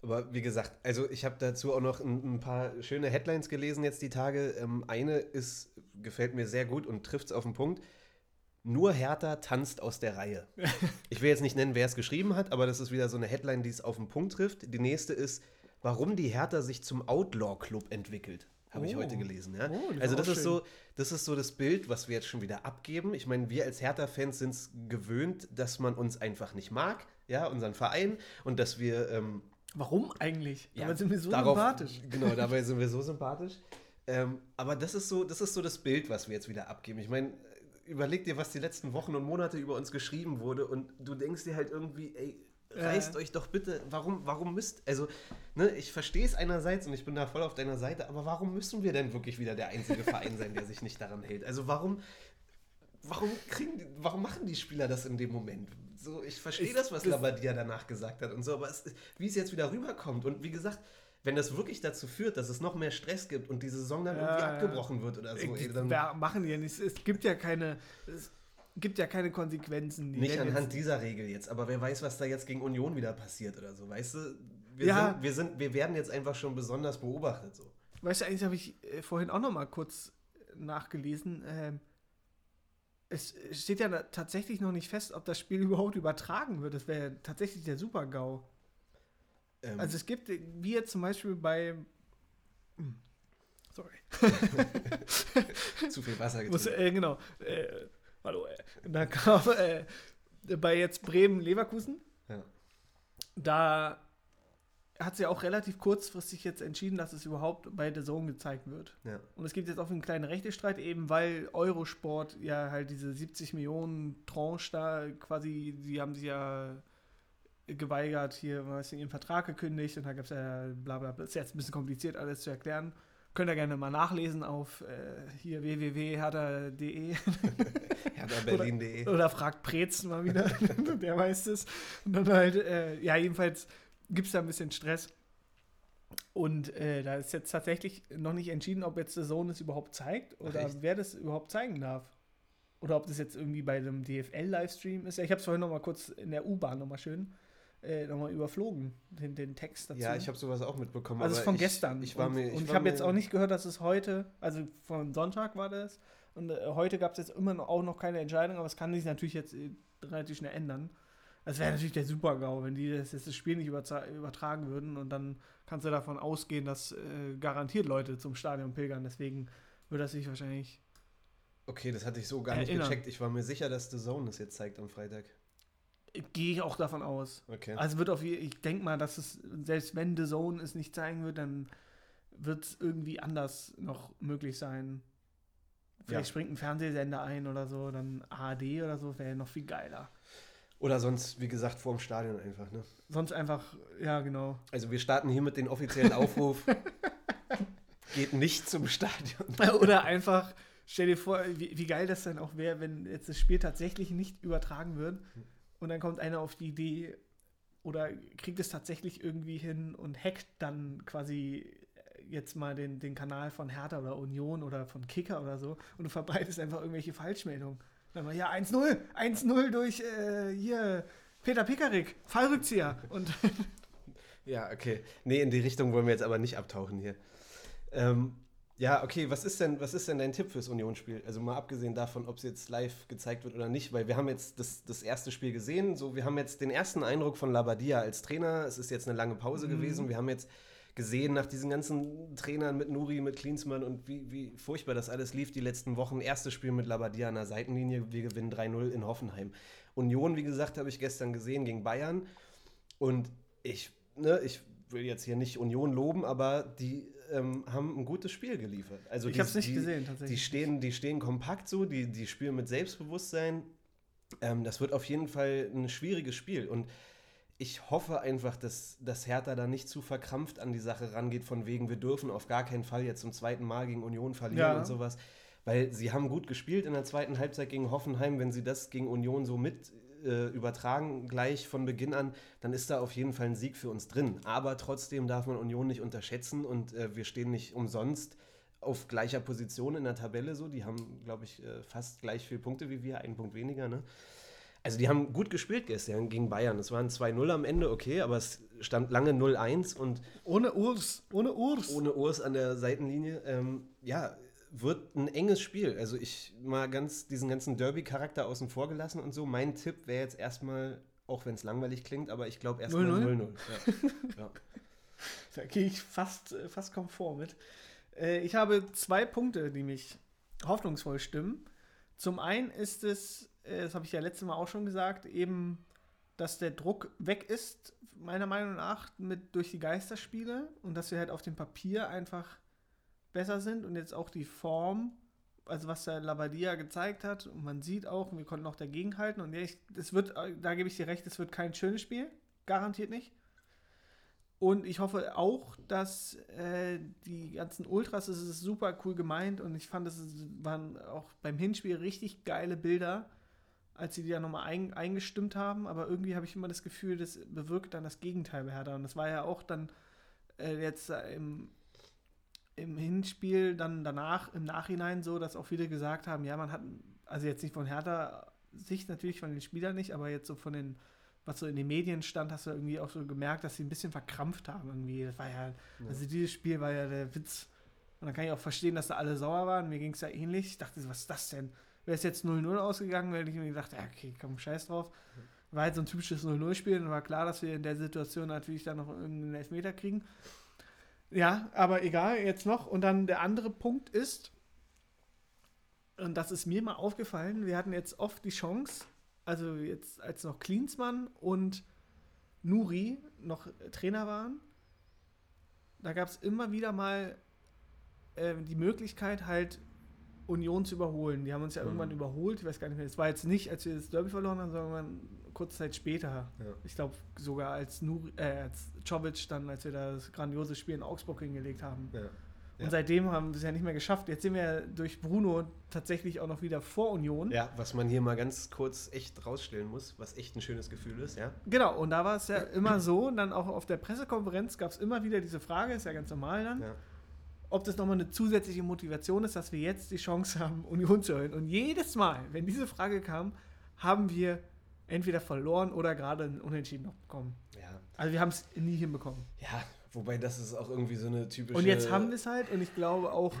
Aber wie gesagt, also ich habe dazu auch noch ein, ein, paar schöne Headlines gelesen jetzt die Tage. Ähm, eine ist, gefällt mir sehr gut und trifft es auf den Punkt. Nur Hertha tanzt aus der Reihe. Ich will jetzt nicht nennen, wer es geschrieben hat, aber das ist wieder so eine Headline, die es auf den Punkt trifft. Die nächste ist, warum die Hertha sich zum Outlaw-Club entwickelt. Habe oh. ich heute gelesen. Ja? Oh, das also das ist, so, das ist so das Bild, was wir jetzt schon wieder abgeben. Ich meine, wir als Hertha-Fans sind es gewöhnt, dass man uns einfach nicht mag, ja, unseren Verein und dass wir. Ähm, Warum eigentlich? Ja, dabei sind wir so darauf, sympathisch. Genau, dabei sind wir so sympathisch. Ähm, aber das ist so, das ist so das Bild, was wir jetzt wieder abgeben. Ich meine, überleg dir, was die letzten Wochen und Monate über uns geschrieben wurde und du denkst dir halt irgendwie, ey, reißt äh. euch doch bitte, warum, warum müsst, also, ne, ich verstehe es einerseits und ich bin da voll auf deiner Seite, aber warum müssen wir denn wirklich wieder der einzige Verein sein, der sich nicht daran hält? Also warum, warum kriegen, warum machen die Spieler das in dem Moment? So, ich verstehe das, was Labadia danach gesagt hat und so, aber es, wie es jetzt wieder rüberkommt und wie gesagt, wenn das wirklich dazu führt, dass es noch mehr Stress gibt und die Saison dann ja, irgendwie abgebrochen wird oder so. Ey, dann machen die ja nicht. Es gibt ja keine. Es gibt ja keine Konsequenzen. Nicht anhand dieser Regel jetzt, aber wer weiß, was da jetzt gegen Union wieder passiert oder so. Weißt du, wir, ja. sind, wir, sind, wir werden jetzt einfach schon besonders beobachtet. So. Weißt du, eigentlich habe ich äh, vorhin auch noch mal kurz nachgelesen. Ähm, es steht ja tatsächlich noch nicht fest, ob das Spiel überhaupt übertragen wird. Das wäre tatsächlich der Super-GAU. Ähm. Also es gibt, wie jetzt zum Beispiel bei. Hm, sorry. Zu viel Wasser getrunken. Muss, äh, genau. Äh, hallo. Äh. Da kam äh, bei jetzt Bremen-Leverkusen. Ja. Da hat sie auch relativ kurzfristig jetzt entschieden, dass es überhaupt bei der Zone gezeigt wird. Ja. Und es gibt jetzt auch einen kleinen Rechtestreit, eben weil Eurosport ja halt diese 70 Millionen Tranche da quasi, die haben sie ja geweigert, hier, was ihren Vertrag gekündigt und da gab es ja bla bla bla. Ist jetzt ein bisschen kompliziert alles zu erklären. Könnt ihr gerne mal nachlesen auf äh, hier www.hertha.de. herthaberlin.de. Oder, oder, fragt Preetz mal wieder, der weiß es. Und dann halt, äh, ja, jedenfalls gibt es da ein bisschen Stress. Und äh, da ist jetzt tatsächlich noch nicht entschieden, ob jetzt der Sohn es überhaupt zeigt oder Ach, wer das überhaupt zeigen darf. Oder ob das jetzt irgendwie bei einem DFL-Livestream ist. Ich habe es vorhin noch mal kurz in der U-Bahn noch mal schön äh, nochmal überflogen, den, den Text dazu. Ja, ich habe sowas auch mitbekommen. Also von ich, gestern. Ich war mir, ich und ich habe jetzt auch nicht gehört, dass es heute, also von Sonntag war das, und äh, heute gab es jetzt immer noch, auch noch keine Entscheidung, aber es kann sich natürlich jetzt äh, relativ schnell ändern. Das wäre natürlich der Super-GAU, wenn die das, das Spiel nicht übertragen würden und dann kannst du davon ausgehen, dass äh, garantiert Leute zum Stadion pilgern. Deswegen würde das sich wahrscheinlich. Okay, das hatte ich so gar erinnern. nicht gecheckt. Ich war mir sicher, dass The Zone das jetzt zeigt am Freitag. Gehe ich auch davon aus. Okay. Also wird auf ich denke mal, dass es, selbst wenn The Zone es nicht zeigen wird, dann wird es irgendwie anders noch möglich sein. Vielleicht ja. springt ein Fernsehsender ein oder so, dann ARD oder so, wäre noch viel geiler. Oder sonst, wie gesagt, vor dem Stadion einfach, ne? Sonst einfach, ja, genau. Also wir starten hier mit dem offiziellen Aufruf. Geht nicht zum Stadion. Oder einfach, stell dir vor, wie, wie geil das dann auch wäre, wenn jetzt das Spiel tatsächlich nicht übertragen wird und dann kommt einer auf die Idee oder kriegt es tatsächlich irgendwie hin und hackt dann quasi jetzt mal den, den Kanal von Hertha oder Union oder von Kicker oder so und du verbreitest einfach irgendwelche Falschmeldungen. Dann mal, ja, 1-0, 1-0 durch äh, hier Peter Pickerick, Fallrückzieher. Und ja, okay. Nee, in die Richtung wollen wir jetzt aber nicht abtauchen hier. Ähm, ja, okay, was ist denn, was ist denn dein Tipp fürs Unionsspiel? Also mal abgesehen davon, ob es jetzt live gezeigt wird oder nicht, weil wir haben jetzt das, das erste Spiel gesehen, so wir haben jetzt den ersten Eindruck von Labadia als Trainer. Es ist jetzt eine lange Pause mhm. gewesen. Wir haben jetzt gesehen nach diesen ganzen Trainern mit Nuri, mit Klinsmann und wie, wie furchtbar das alles lief die letzten Wochen. Erstes Spiel mit Labadia an der Seitenlinie, wir gewinnen 3-0 in Hoffenheim. Union, wie gesagt, habe ich gestern gesehen gegen Bayern und ich, ne, ich will jetzt hier nicht Union loben, aber die ähm, haben ein gutes Spiel geliefert. Also ich habe es nicht die, gesehen, tatsächlich. Die stehen, die stehen kompakt so, die, die spielen mit Selbstbewusstsein. Ähm, das wird auf jeden Fall ein schwieriges Spiel und ich hoffe einfach, dass, dass Hertha da nicht zu verkrampft an die Sache rangeht, von wegen, wir dürfen auf gar keinen Fall jetzt zum zweiten Mal gegen Union verlieren Ja. und sowas. Weil sie haben gut gespielt in der zweiten Halbzeit gegen Hoffenheim. Wenn sie das gegen Union so mit äh, übertragen, gleich von Beginn an, dann ist da auf jeden Fall ein Sieg für uns drin. Aber trotzdem darf man Union nicht unterschätzen und äh, wir stehen nicht umsonst auf gleicher Position in der Tabelle so. Die haben, glaube ich, äh, fast gleich viele Punkte wie wir, einen Punkt weniger, ne? Also die haben gut gespielt gestern gegen Bayern. Es waren 2-0 am Ende, okay, aber es stand lange 0-1 und Ohne Urs, ohne Urs. ohne Urs an der Seitenlinie. Ähm, ja, wird ein enges Spiel. Also ich mal ganz diesen ganzen Derby-Charakter außen vor gelassen und so. Mein Tipp wäre jetzt erstmal, auch wenn es langweilig klingt, aber ich glaube erstmal 0-0? 0-0. Ja. ja. Da gehe ich fast, äh, fast komfort mit. Äh, ich habe zwei Punkte, die mich hoffnungsvoll stimmen. Zum einen ist es, das habe ich ja letztes Mal auch schon gesagt, eben, dass der Druck weg ist, meiner Meinung nach, mit durch die Geisterspiele und dass wir halt auf dem Papier einfach besser sind und jetzt auch die Form, also was der Labadia gezeigt hat, und man sieht auch, wir konnten auch dagegenhalten und es wird, äh, da gebe ich dir recht, es wird kein schönes Spiel, garantiert nicht. Und ich hoffe auch, dass äh, die ganzen Ultras, es ist super cool gemeint und ich fand, es waren auch beim Hinspiel richtig geile Bilder, als sie die ja nochmal ein, eingestimmt haben. Aber irgendwie habe ich immer das Gefühl, das bewirkt dann das Gegenteil bei Hertha. Und das war ja auch dann äh, jetzt im, im Hinspiel, dann danach, im Nachhinein so, dass auch viele gesagt haben, ja, man hat, also jetzt nicht von Hertha Sicht natürlich von den Spielern nicht, aber jetzt so von den was so in den Medien stand, hast du irgendwie auch so gemerkt, dass sie ein bisschen verkrampft haben irgendwie. Das war ja, also dieses Spiel war ja der Witz. Und dann kann ich auch verstehen, dass da alle sauer waren. Mir ging es ja ähnlich. Ich dachte, so, was ist das denn? Wäre es jetzt 0-0 ausgegangen, hätte ich mir gedacht, ja, okay, komm, scheiß drauf. War halt so ein typisches 0-0-Spiel und war klar, dass wir in der Situation natürlich dann noch irgendeinen Elfmeter kriegen. Ja, aber egal, jetzt noch. Und dann der andere Punkt ist, und das ist mir mal aufgefallen, wir hatten jetzt oft die Chance, also jetzt als noch Klinsmann und Nuri noch Trainer waren, da gab es immer wieder mal äh, die Möglichkeit, halt Union zu überholen. Die haben uns ja Mhm. irgendwann überholt, ich weiß gar nicht mehr. Es war jetzt nicht, als wir das Derby verloren haben, sondern kurze Zeit später. Ja. Ich glaube sogar als, Nuri, äh, als Czovic dann, als wir das grandiose Spiel in Augsburg hingelegt haben. Ja. Und Ja. seitdem haben wir es ja nicht mehr geschafft. Jetzt sind wir durch Bruno tatsächlich auch noch wieder vor Union. ja, was man hier mal ganz kurz echt rausstellen muss, was echt ein schönes Gefühl ist, ja. Genau, und da war es ja immer so, und dann auch auf der Pressekonferenz gab es immer wieder diese Frage, ist ja ganz normal dann, ja. Ob das nochmal eine zusätzliche Motivation ist, dass wir jetzt die Chance haben, Union zu hören. Und jedes Mal, wenn diese Frage kam, haben wir entweder verloren oder gerade ein Unentschieden noch bekommen. Ja. Also wir haben es nie hinbekommen. ja, wobei das ist auch irgendwie so eine typische. Und jetzt haben wir es halt und ich glaube auch,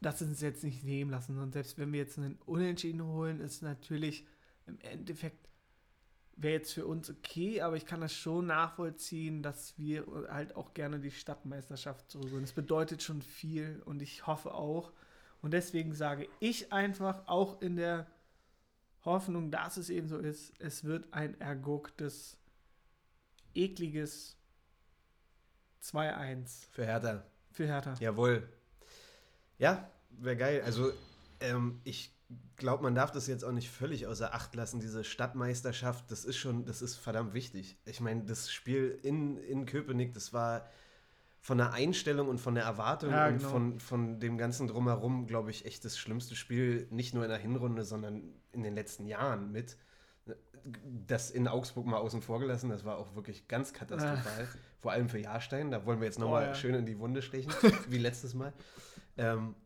dass sie uns jetzt nicht nehmen lassen. Und selbst wenn wir jetzt einen Unentschieden holen, ist natürlich im Endeffekt wäre jetzt für uns okay, aber ich kann das schon nachvollziehen, dass wir halt auch gerne die Stadtmeisterschaft zurückholen. Das bedeutet schon viel und ich hoffe auch. Und deswegen sage ich einfach auch in der Hoffnung, dass es eben so ist, es wird ein ergucktes, ekliges 2-1 Für Hertha. für Hertha. Jawohl. Ja, wäre geil. Also, ähm, ich glaube, man darf das jetzt auch nicht völlig außer Acht lassen, diese Stadtmeisterschaft. Das ist schon, das ist verdammt wichtig. Ich meine, das Spiel in, in Köpenick, das war von der Einstellung und von der Erwartung Ja, und genau. von, von dem ganzen Drumherum, glaube ich, echt das schlimmste Spiel, nicht nur in der Hinrunde, sondern in den letzten Jahren mit. Das in Augsburg mal außen vor gelassen, das war auch wirklich ganz katastrophal. Vor allem für Jahrstein, da wollen wir jetzt nochmal Oh, ja. schön in die Wunde stechen, wie letztes Mal. Ähm,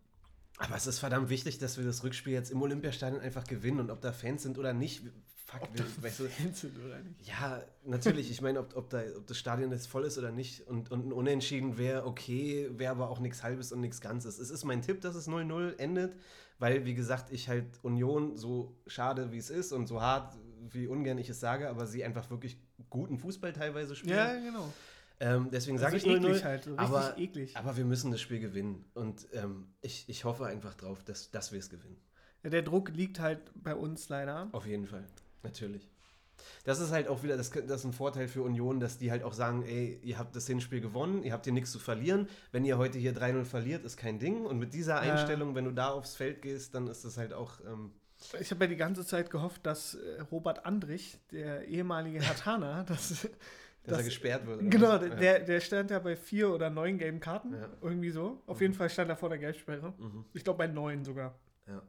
aber es ist verdammt wichtig, dass wir das Rückspiel jetzt im Olympiastadion einfach gewinnen und ob da Fans sind oder nicht, fuck, wir, weißt du, Fans sind oder nicht. ja, natürlich. Ich meine, ob, ob, da, ob das Stadion jetzt voll ist oder nicht und, und ein Unentschieden wäre okay, wäre aber auch nichts Halbes und nichts Ganzes. Es ist mein Tipp, dass es 0-0 endet, weil, wie gesagt, ich halt Union so schade wie es ist und so hart wie ungern ich es sage, aber sie einfach wirklich guten Fußball teilweise spielen. Ja, genau. Ähm, deswegen sage Also ich 0-0. eklig halt, so richtig aber, eklig. aber wir müssen das Spiel gewinnen. Und ähm, ich, ich hoffe einfach drauf, dass, dass wir es gewinnen. Ja, der Druck liegt halt bei uns leider. Auf jeden Fall. Natürlich. Das ist halt auch wieder, das, das ist ein Vorteil für Union, dass die halt auch sagen, ey, ihr habt das Hinspiel gewonnen, ihr habt hier nichts zu verlieren. Wenn ihr heute hier 3-0 verliert, ist kein Ding. Und mit dieser Ja. Einstellung, wenn du da aufs Feld gehst, dann ist das halt auch. Ähm, Ich habe ja die ganze Zeit gehofft, dass äh, Robert Andrich, der ehemalige Hertaner, dass, dass Das- er gesperrt wird. oder genau, was? der, der stand ja bei vier oder neun gelben Karten, Ja. irgendwie so. Auf Mhm. jeden Fall stand er vor der Gelbsperre. Mhm. Ich glaube bei neun sogar. Ja.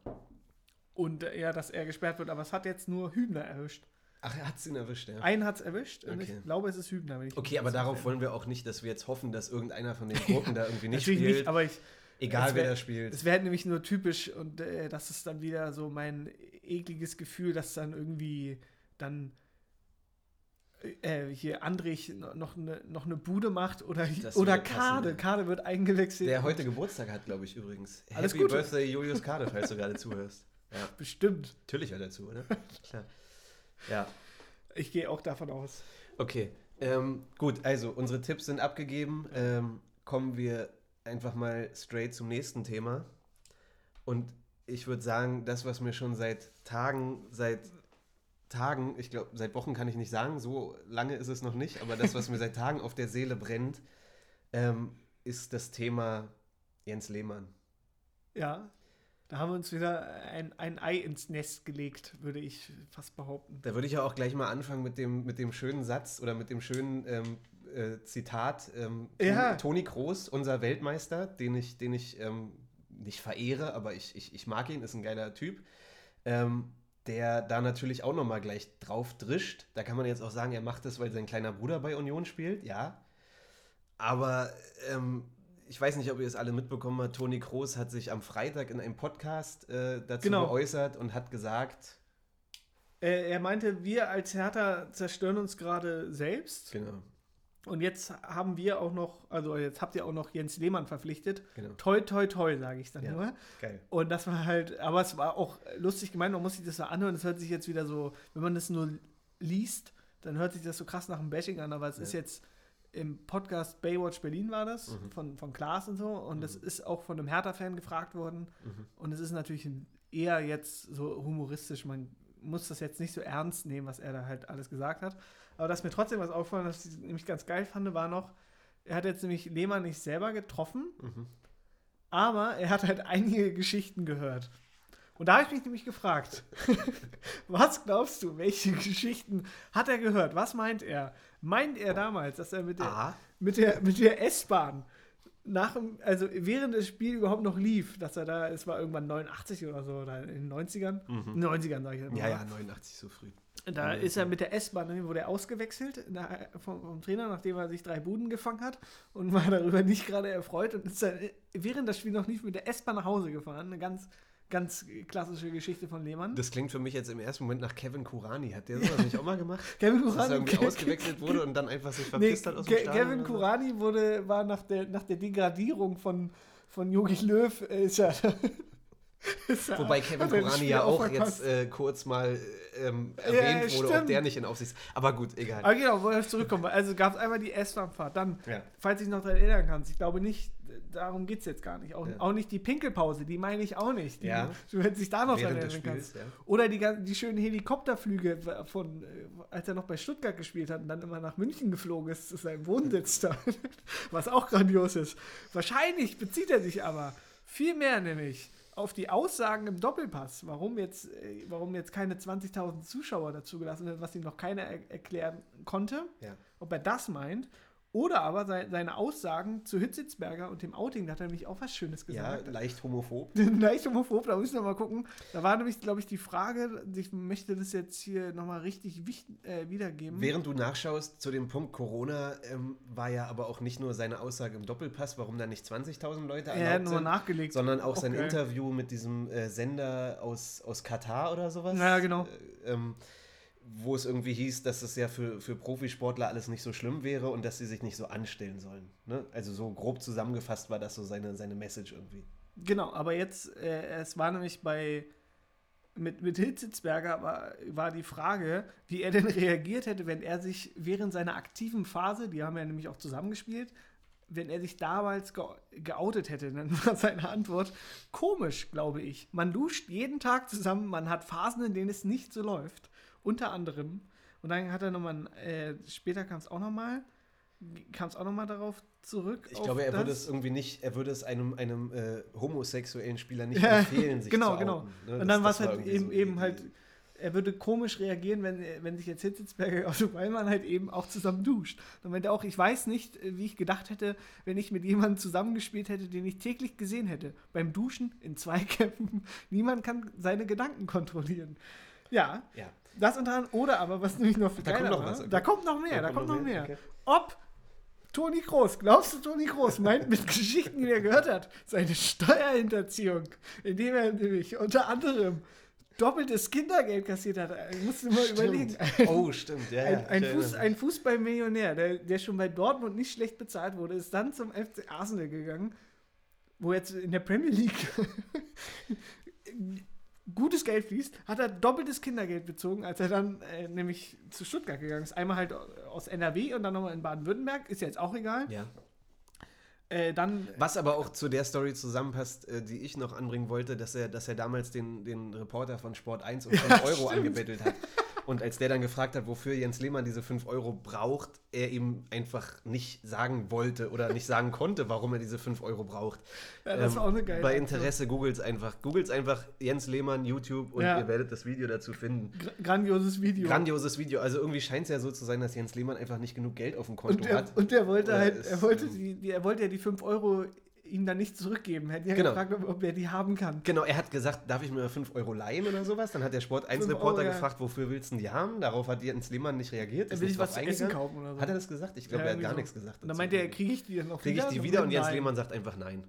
Und äh, ja, dass er gesperrt wird, aber es hat jetzt nur Hübner erwischt. Ach, er hat es ihn erwischt, ja. Einen hat es erwischt und Okay. ich glaube, es ist Hübner. Wenn ich Okay, aber darauf wollen wir auch nicht, dass wir jetzt hoffen, dass irgendeiner von den Gruppen da irgendwie nicht Natürlich spielt. nicht, aber ich, egal es wer wär- da spielt. es wäre nämlich nur typisch und äh, das ist dann wieder so mein ekliges Gefühl, dass dann irgendwie dann äh, hier Andrich noch eine, noch eine Bude macht oder, Das oder passen, Kade. ja. Kade wird eingewechselt. Der heute Geburtstag hat, glaube ich, übrigens. Alles Happy Gute. Birthday, Julius Kade, falls du gerade zuhörst. Ja, Bestimmt. natürlich hört er zu, oder? Klar. Ja, Ich gehe auch davon aus. okay. Ähm, gut, also unsere Tipps sind abgegeben. Ähm, kommen wir einfach mal straight zum nächsten Thema. Und ich würde sagen, das, was mir schon seit Tagen, seit Tagen, ich glaube, seit Wochen kann ich nicht sagen, so lange ist es noch nicht, aber das, was mir seit Tagen auf der Seele brennt, ähm, ist das Thema Jens Lehmann. Ja. Da haben wir uns wieder ein, ein Ei ins Nest gelegt, würde ich fast behaupten. Da würde ich ja auch gleich mal anfangen mit dem, mit dem schönen Satz oder mit dem schönen ähm, äh, Zitat. Ähm, Ja. Toni Kroos, unser Weltmeister, den ich, den ich ähm, nicht verehre, aber ich, ich, ich mag ihn, ist ein geiler Typ. Ähm, der da natürlich auch nochmal gleich drauf drischt. Da kann man jetzt auch sagen, er macht das, weil sein kleiner Bruder bei Union spielt, ja. Aber ähm, ich weiß nicht, ob ihr es alle mitbekommen habt. Toni Kroos hat sich am Freitag in einem Podcast äh, dazu Genau. geäußert und hat gesagt, Äh, er meinte, wir als Hertha zerstören uns gerade selbst. genau, Und jetzt haben wir auch noch, also jetzt habt ihr auch noch Jens Lehmann verpflichtet. genau, Toi, toi, toi, sage ich dann Ja. nur. geil. Und das war halt, aber es war auch lustig gemeint, man muss sich das so anhören. Es hört sich jetzt wieder so, wenn man das nur liest, dann hört sich das so krass nach einem Bashing an, aber es Ja. ist jetzt im Podcast Baywatch Berlin war das, Mhm. von, von Klaas und so. Und es ist auch von einem Hertha-Fan gefragt worden. Mhm. Und es ist natürlich eher jetzt so humoristisch. Man muss das jetzt nicht so ernst nehmen, was er da halt alles gesagt hat. Aber dass mir trotzdem was auffallen, was ich nämlich ganz geil fand, war noch, er hat jetzt nämlich Lehmann nicht selber getroffen, Mhm. aber er hat halt einige Geschichten gehört. Und da habe ich mich nämlich gefragt, was glaubst du, welche Geschichten hat er gehört? Was meint er? Meint er damals, dass er mit der, mit der, mit der S-Bahn nach dem, also während das Spiel überhaupt noch lief, dass er da, es war irgendwann 89 oder so, oder in den 90ern, Mhm. in den 90ern sage ich jetzt mal. ja, ja, 89 so früh. Da Ja, ist er ja. mit der S-Bahn, dann wurde er ausgewechselt vom, vom Trainer, nachdem er sich drei Buden gefangen hat und war darüber nicht gerade erfreut und ist dann, äh, während das Spiel noch lief, mit der S-Bahn nach Hause gefahren. Eine ganz, ganz klassische Geschichte von Lehmann. Das klingt für mich jetzt im ersten Moment nach Kevin Kurani. Hat der sowas nicht auch mal gemacht? Kevin Dass er Kurani, irgendwie ausgewechselt wurde und dann einfach sich nee, verpisst hat aus dem Ke- Stadion? Kevin? Kurani wurde, war nach der, nach der Degradierung von, von Jogi Löw, äh, ist er- Wobei Kevin Spiel ja auch verpasst. jetzt äh, kurz mal äh, ähm, Ja, erwähnt wurde, ob der nicht in Aufsicht. Aber gut, egal. Aber genau, wo ich zurückkomme. Also gab es einmal die S-Bahnfahrt. Dann, Ja. falls ich noch daran erinnern kannst, ich glaube nicht, darum geht es jetzt gar nicht. Auch, Ja. auch nicht die Pinkelpause, die meine ich auch nicht. Die, Ja. Du hättest dich da noch daran Während des erinnern kannst. ja. Oder die, die schönen Helikopterflüge von, äh, als er noch bei Stuttgart gespielt hat und dann immer nach München geflogen ist, zu seinem Wohnsitz da. Was auch grandios ist. Wahrscheinlich bezieht er sich aber viel mehr nämlich auf die Aussagen im Doppelpass, warum jetzt, äh, warum jetzt keine 20.000 Zuschauer dazugelassen werden, was ihm noch keiner er erklären konnte, Ja. ob er das meint. Oder aber sei, seine Aussagen zu Hitzitzberger und dem Outing, da hat er nämlich auch was Schönes ja, gesagt. leicht homophob. Leicht homophob, da müssen wir mal gucken. Da war nämlich, glaube ich, die Frage, ich möchte das jetzt hier nochmal richtig äh, wiedergeben. Während du nachschaust zu dem Punkt Corona, ähm, war ja aber auch nicht nur seine Aussage im Doppelpass, warum da nicht 20.000 Leute er hat erlaubt nochmal sind, nachgelegt. sondern auch Auch sein. Interview mit diesem äh, Sender aus, aus Katar oder sowas. Ja, genau. Äh, ähm, wo es irgendwie hieß, dass es ja für, für Profisportler alles nicht so schlimm wäre und dass sie sich nicht so anstellen sollen. Ne? Also so grob zusammengefasst war das so seine, seine Message irgendwie. Genau, aber jetzt, äh, es war nämlich bei mit, mit Hitzelsberger war, war die Frage, wie er denn reagiert hätte, wenn er sich während seiner aktiven Phase, die haben ja nämlich auch zusammengespielt, wenn er sich damals ge geoutet hätte, dann war seine Antwort komisch, glaube ich. Man duscht jeden Tag zusammen, man hat Phasen, in denen es nicht so läuft. Unter anderem. Und dann hat er nochmal, äh, später kam es auch nochmal, kam es auch nochmal darauf zurück. Ich glaube, er würde es irgendwie nicht, er würde es einem, einem äh, homosexuellen Spieler nicht empfehlen, sich genau, zu genau. Genau, ne? Und dann war es halt eben, so eben halt, er würde komisch reagieren, wenn, wenn sich jetzt Hitzelsberger Otto Wallmann halt eben auch zusammen duscht. Dann meinte er auch, ich weiß nicht, wie ich gedacht hätte, wenn ich mit jemandem zusammengespielt hätte, den ich täglich gesehen hätte. Beim Duschen, in Zweikämpfen, niemand kann seine Gedanken kontrollieren. Ja, ja. Das unter anderem, oder aber, was nämlich noch da kommt noch was, okay. da kommt noch mehr, da, da kommt noch mehr. mehr. Okay. Ob Toni Groß, glaubst du, Toni Groß meint mit Geschichten, die er gehört hat, seine Steuerhinterziehung, indem er nämlich unter anderem doppeltes Kindergeld kassiert hat. Ich musste mal stimmt. überlegen. oh, stimmt, ja. Ein, ein, Fuß, ein Fußballmillionär, der, der schon bei Dortmund nicht schlecht bezahlt wurde, ist dann zum FC Arsenal gegangen, wo jetzt in der Premier League gutes Geld fließt, hat er doppeltes Kindergeld bezogen, als er dann äh, nämlich zu Stuttgart gegangen ist. Einmal halt aus NRW und dann nochmal in Baden-Württemberg, ist ja jetzt auch egal. Ja. Äh, dann, Was aber auch zu der Story zusammenpasst, äh, die ich noch anbringen wollte, dass er, dass er damals den, den Reporter von Sport 1 um 5 Euro stimmt. angebettelt hat. Und als der dann gefragt hat, wofür Jens Lehmann diese 5 Euro braucht, er ihm einfach nicht sagen wollte oder nicht sagen konnte, warum er diese 5 Euro braucht. Ja, das ähm, war auch eine geile Bei Interesse googelt einfach. Googelt einfach Jens Lehmann, YouTube und ja. ihr werdet das Video dazu finden. Gr grandioses Video. Grandioses Video. Also irgendwie scheint es ja so zu sein, dass Jens Lehmann einfach nicht genug Geld auf dem Konto und der, hat. Und der wollte halt, er wollte, die, die, er wollte ja die 5 Euro ihm dann nicht zurückgeben. Hätte ja genau. gefragt, ob er die haben kann. Genau, er hat gesagt, darf ich mir 5 Euro leihen oder sowas? Dann hat der Sport 1 Reporter ja. gefragt, wofür willst du die haben? Darauf hat Jens Lehmann nicht reagiert. Ist will ich was zu essen kaufen oder so? Hat er das gesagt? Ich glaube, ja, er hat gar so. nichts gesagt. Und dann meinte er, kriege ich die dann noch krieg wieder? Kriege ich die wieder? Und Jens nein. Lehmann sagt einfach nein.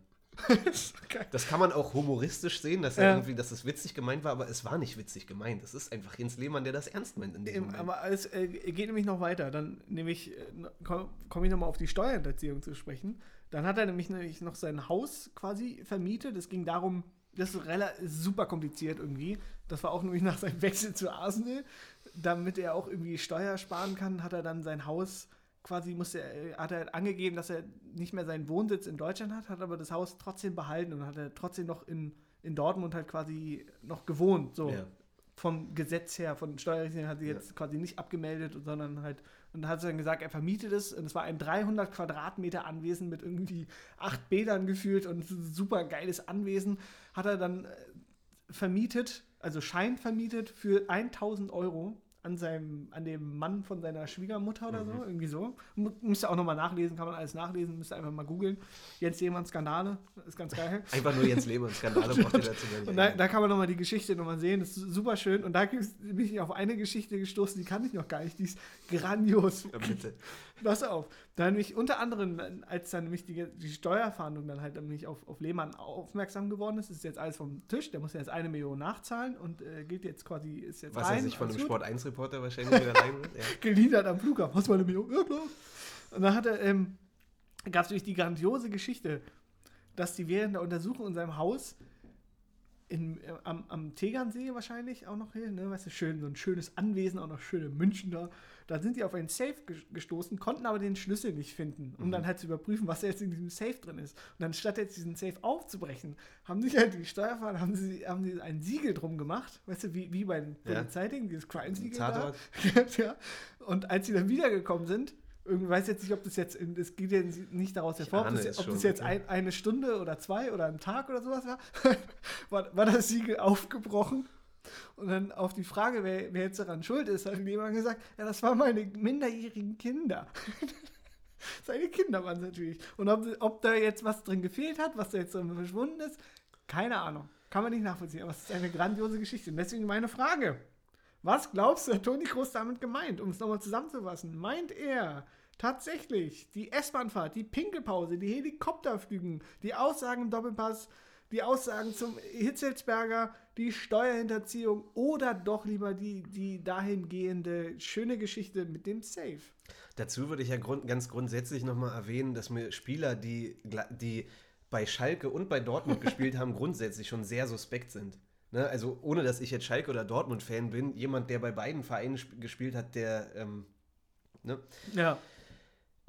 das kann man auch humoristisch sehen, dass er ja. irgendwie, dass es witzig gemeint war, aber es war nicht witzig gemeint. Es ist einfach Jens Lehmann, der das ernst meint Moment. Aber es äh, geht nämlich noch weiter. Dann äh, komme komm ich nochmal auf die Steuerhinterziehung zu sprechen. Dann hat er nämlich, nämlich noch sein Haus quasi vermietet. Es ging darum, das ist super kompliziert irgendwie. Das war auch nämlich nach seinem Wechsel zu Arsenal. Damit er auch irgendwie Steuer sparen kann, hat er dann sein Haus quasi, musste, hat er angegeben, dass er nicht mehr seinen Wohnsitz in Deutschland hat, hat aber das Haus trotzdem behalten und hat er trotzdem noch in, in Dortmund halt quasi noch gewohnt. So. Ja. Vom Gesetz her, von Steuerrichtlinien hat sie jetzt ja. quasi nicht abgemeldet, sondern halt und hat dann gesagt, er vermietet es. Und es war ein 300 Quadratmeter Anwesen mit irgendwie acht Bädern gefühlt und super geiles Anwesen. Hat er dann äh, vermietet, also Schein vermietet für 1000 Euro an seinem, an dem Mann von seiner Schwiegermutter oder mhm. so, irgendwie so. Müsst ihr auch nochmal nachlesen, kann man alles nachlesen, müsst ihr einfach mal googeln. Jens Lehmann Skandale, ist ganz geil. Einfach nur Jens Lehmann Skandale braucht ihr dazu Und da, da, kann man nochmal die Geschichte nochmal sehen, das ist super schön. Und da bin ich auf eine Geschichte gestoßen, die kann ich noch gar nicht, die ist grandios. Ja, bitte. Pass auf. Da nämlich unter anderem, als dann nämlich die, die Steuerfahndung dann halt nämlich auf, auf Lehmann aufmerksam geworden ist, ist jetzt alles vom Tisch. Der muss jetzt eine Million nachzahlen und äh, gilt jetzt quasi, ist jetzt Was rein, er sich von einem Sport 1 Reporter wahrscheinlich wieder rein. Ja. Geliefert am Flughafen. Hast du mal eine Million? Ja, klar. Und dann hat er, ähm, gab es natürlich die grandiose Geschichte, dass die während der Untersuchung in seinem Haus in, äh, am, am Tegernsee wahrscheinlich auch noch hier, ne, weißt du, schön, so ein schönes Anwesen, auch noch schöne München da. Da sind die auf einen Safe gestoßen, konnten aber den Schlüssel nicht finden, um mhm. dann halt zu überprüfen, was jetzt in diesem Safe drin ist. Und dann statt jetzt diesen Safe aufzubrechen, haben sich halt die Steuerfahrer, haben sie, haben sie ein Siegel drum gemacht, weißt du, wie, wie bei den ja. Polizeidingen, dieses Crime-Siegel da. ja. Und als sie dann wiedergekommen sind, ich weiß jetzt nicht, ob das jetzt, es geht ja nicht daraus hervor, ob das, ob das jetzt ein, eine Stunde oder zwei oder ein Tag oder sowas war, war, war das Siegel aufgebrochen. Und dann auf die Frage, wer, wer jetzt daran schuld ist, hat jemand gesagt, ja, das waren meine minderjährigen Kinder. Seine Kinder waren es natürlich. Und ob, ob da jetzt was drin gefehlt hat, was da jetzt so verschwunden ist, keine Ahnung. Kann man nicht nachvollziehen. Aber es ist eine grandiose Geschichte. Und deswegen meine Frage. Was glaubst du, hat Toni Kroos damit gemeint? Um es nochmal zusammenzufassen. Meint er tatsächlich die S-Bahnfahrt, die Pinkelpause, die Helikopterflügen, die Aussagen im Doppelpass, die Aussagen zum Hitzelsberger, die Steuerhinterziehung oder doch lieber die, die dahingehende schöne Geschichte mit dem Safe? Dazu würde ich ja grund, ganz grundsätzlich nochmal erwähnen, dass mir Spieler, die, die bei Schalke und bei Dortmund gespielt haben, grundsätzlich schon sehr suspekt sind. Ne? Also ohne, dass ich jetzt Schalke oder Dortmund-Fan bin, jemand, der bei beiden Vereinen gespielt hat, der, ähm, ne? Ja.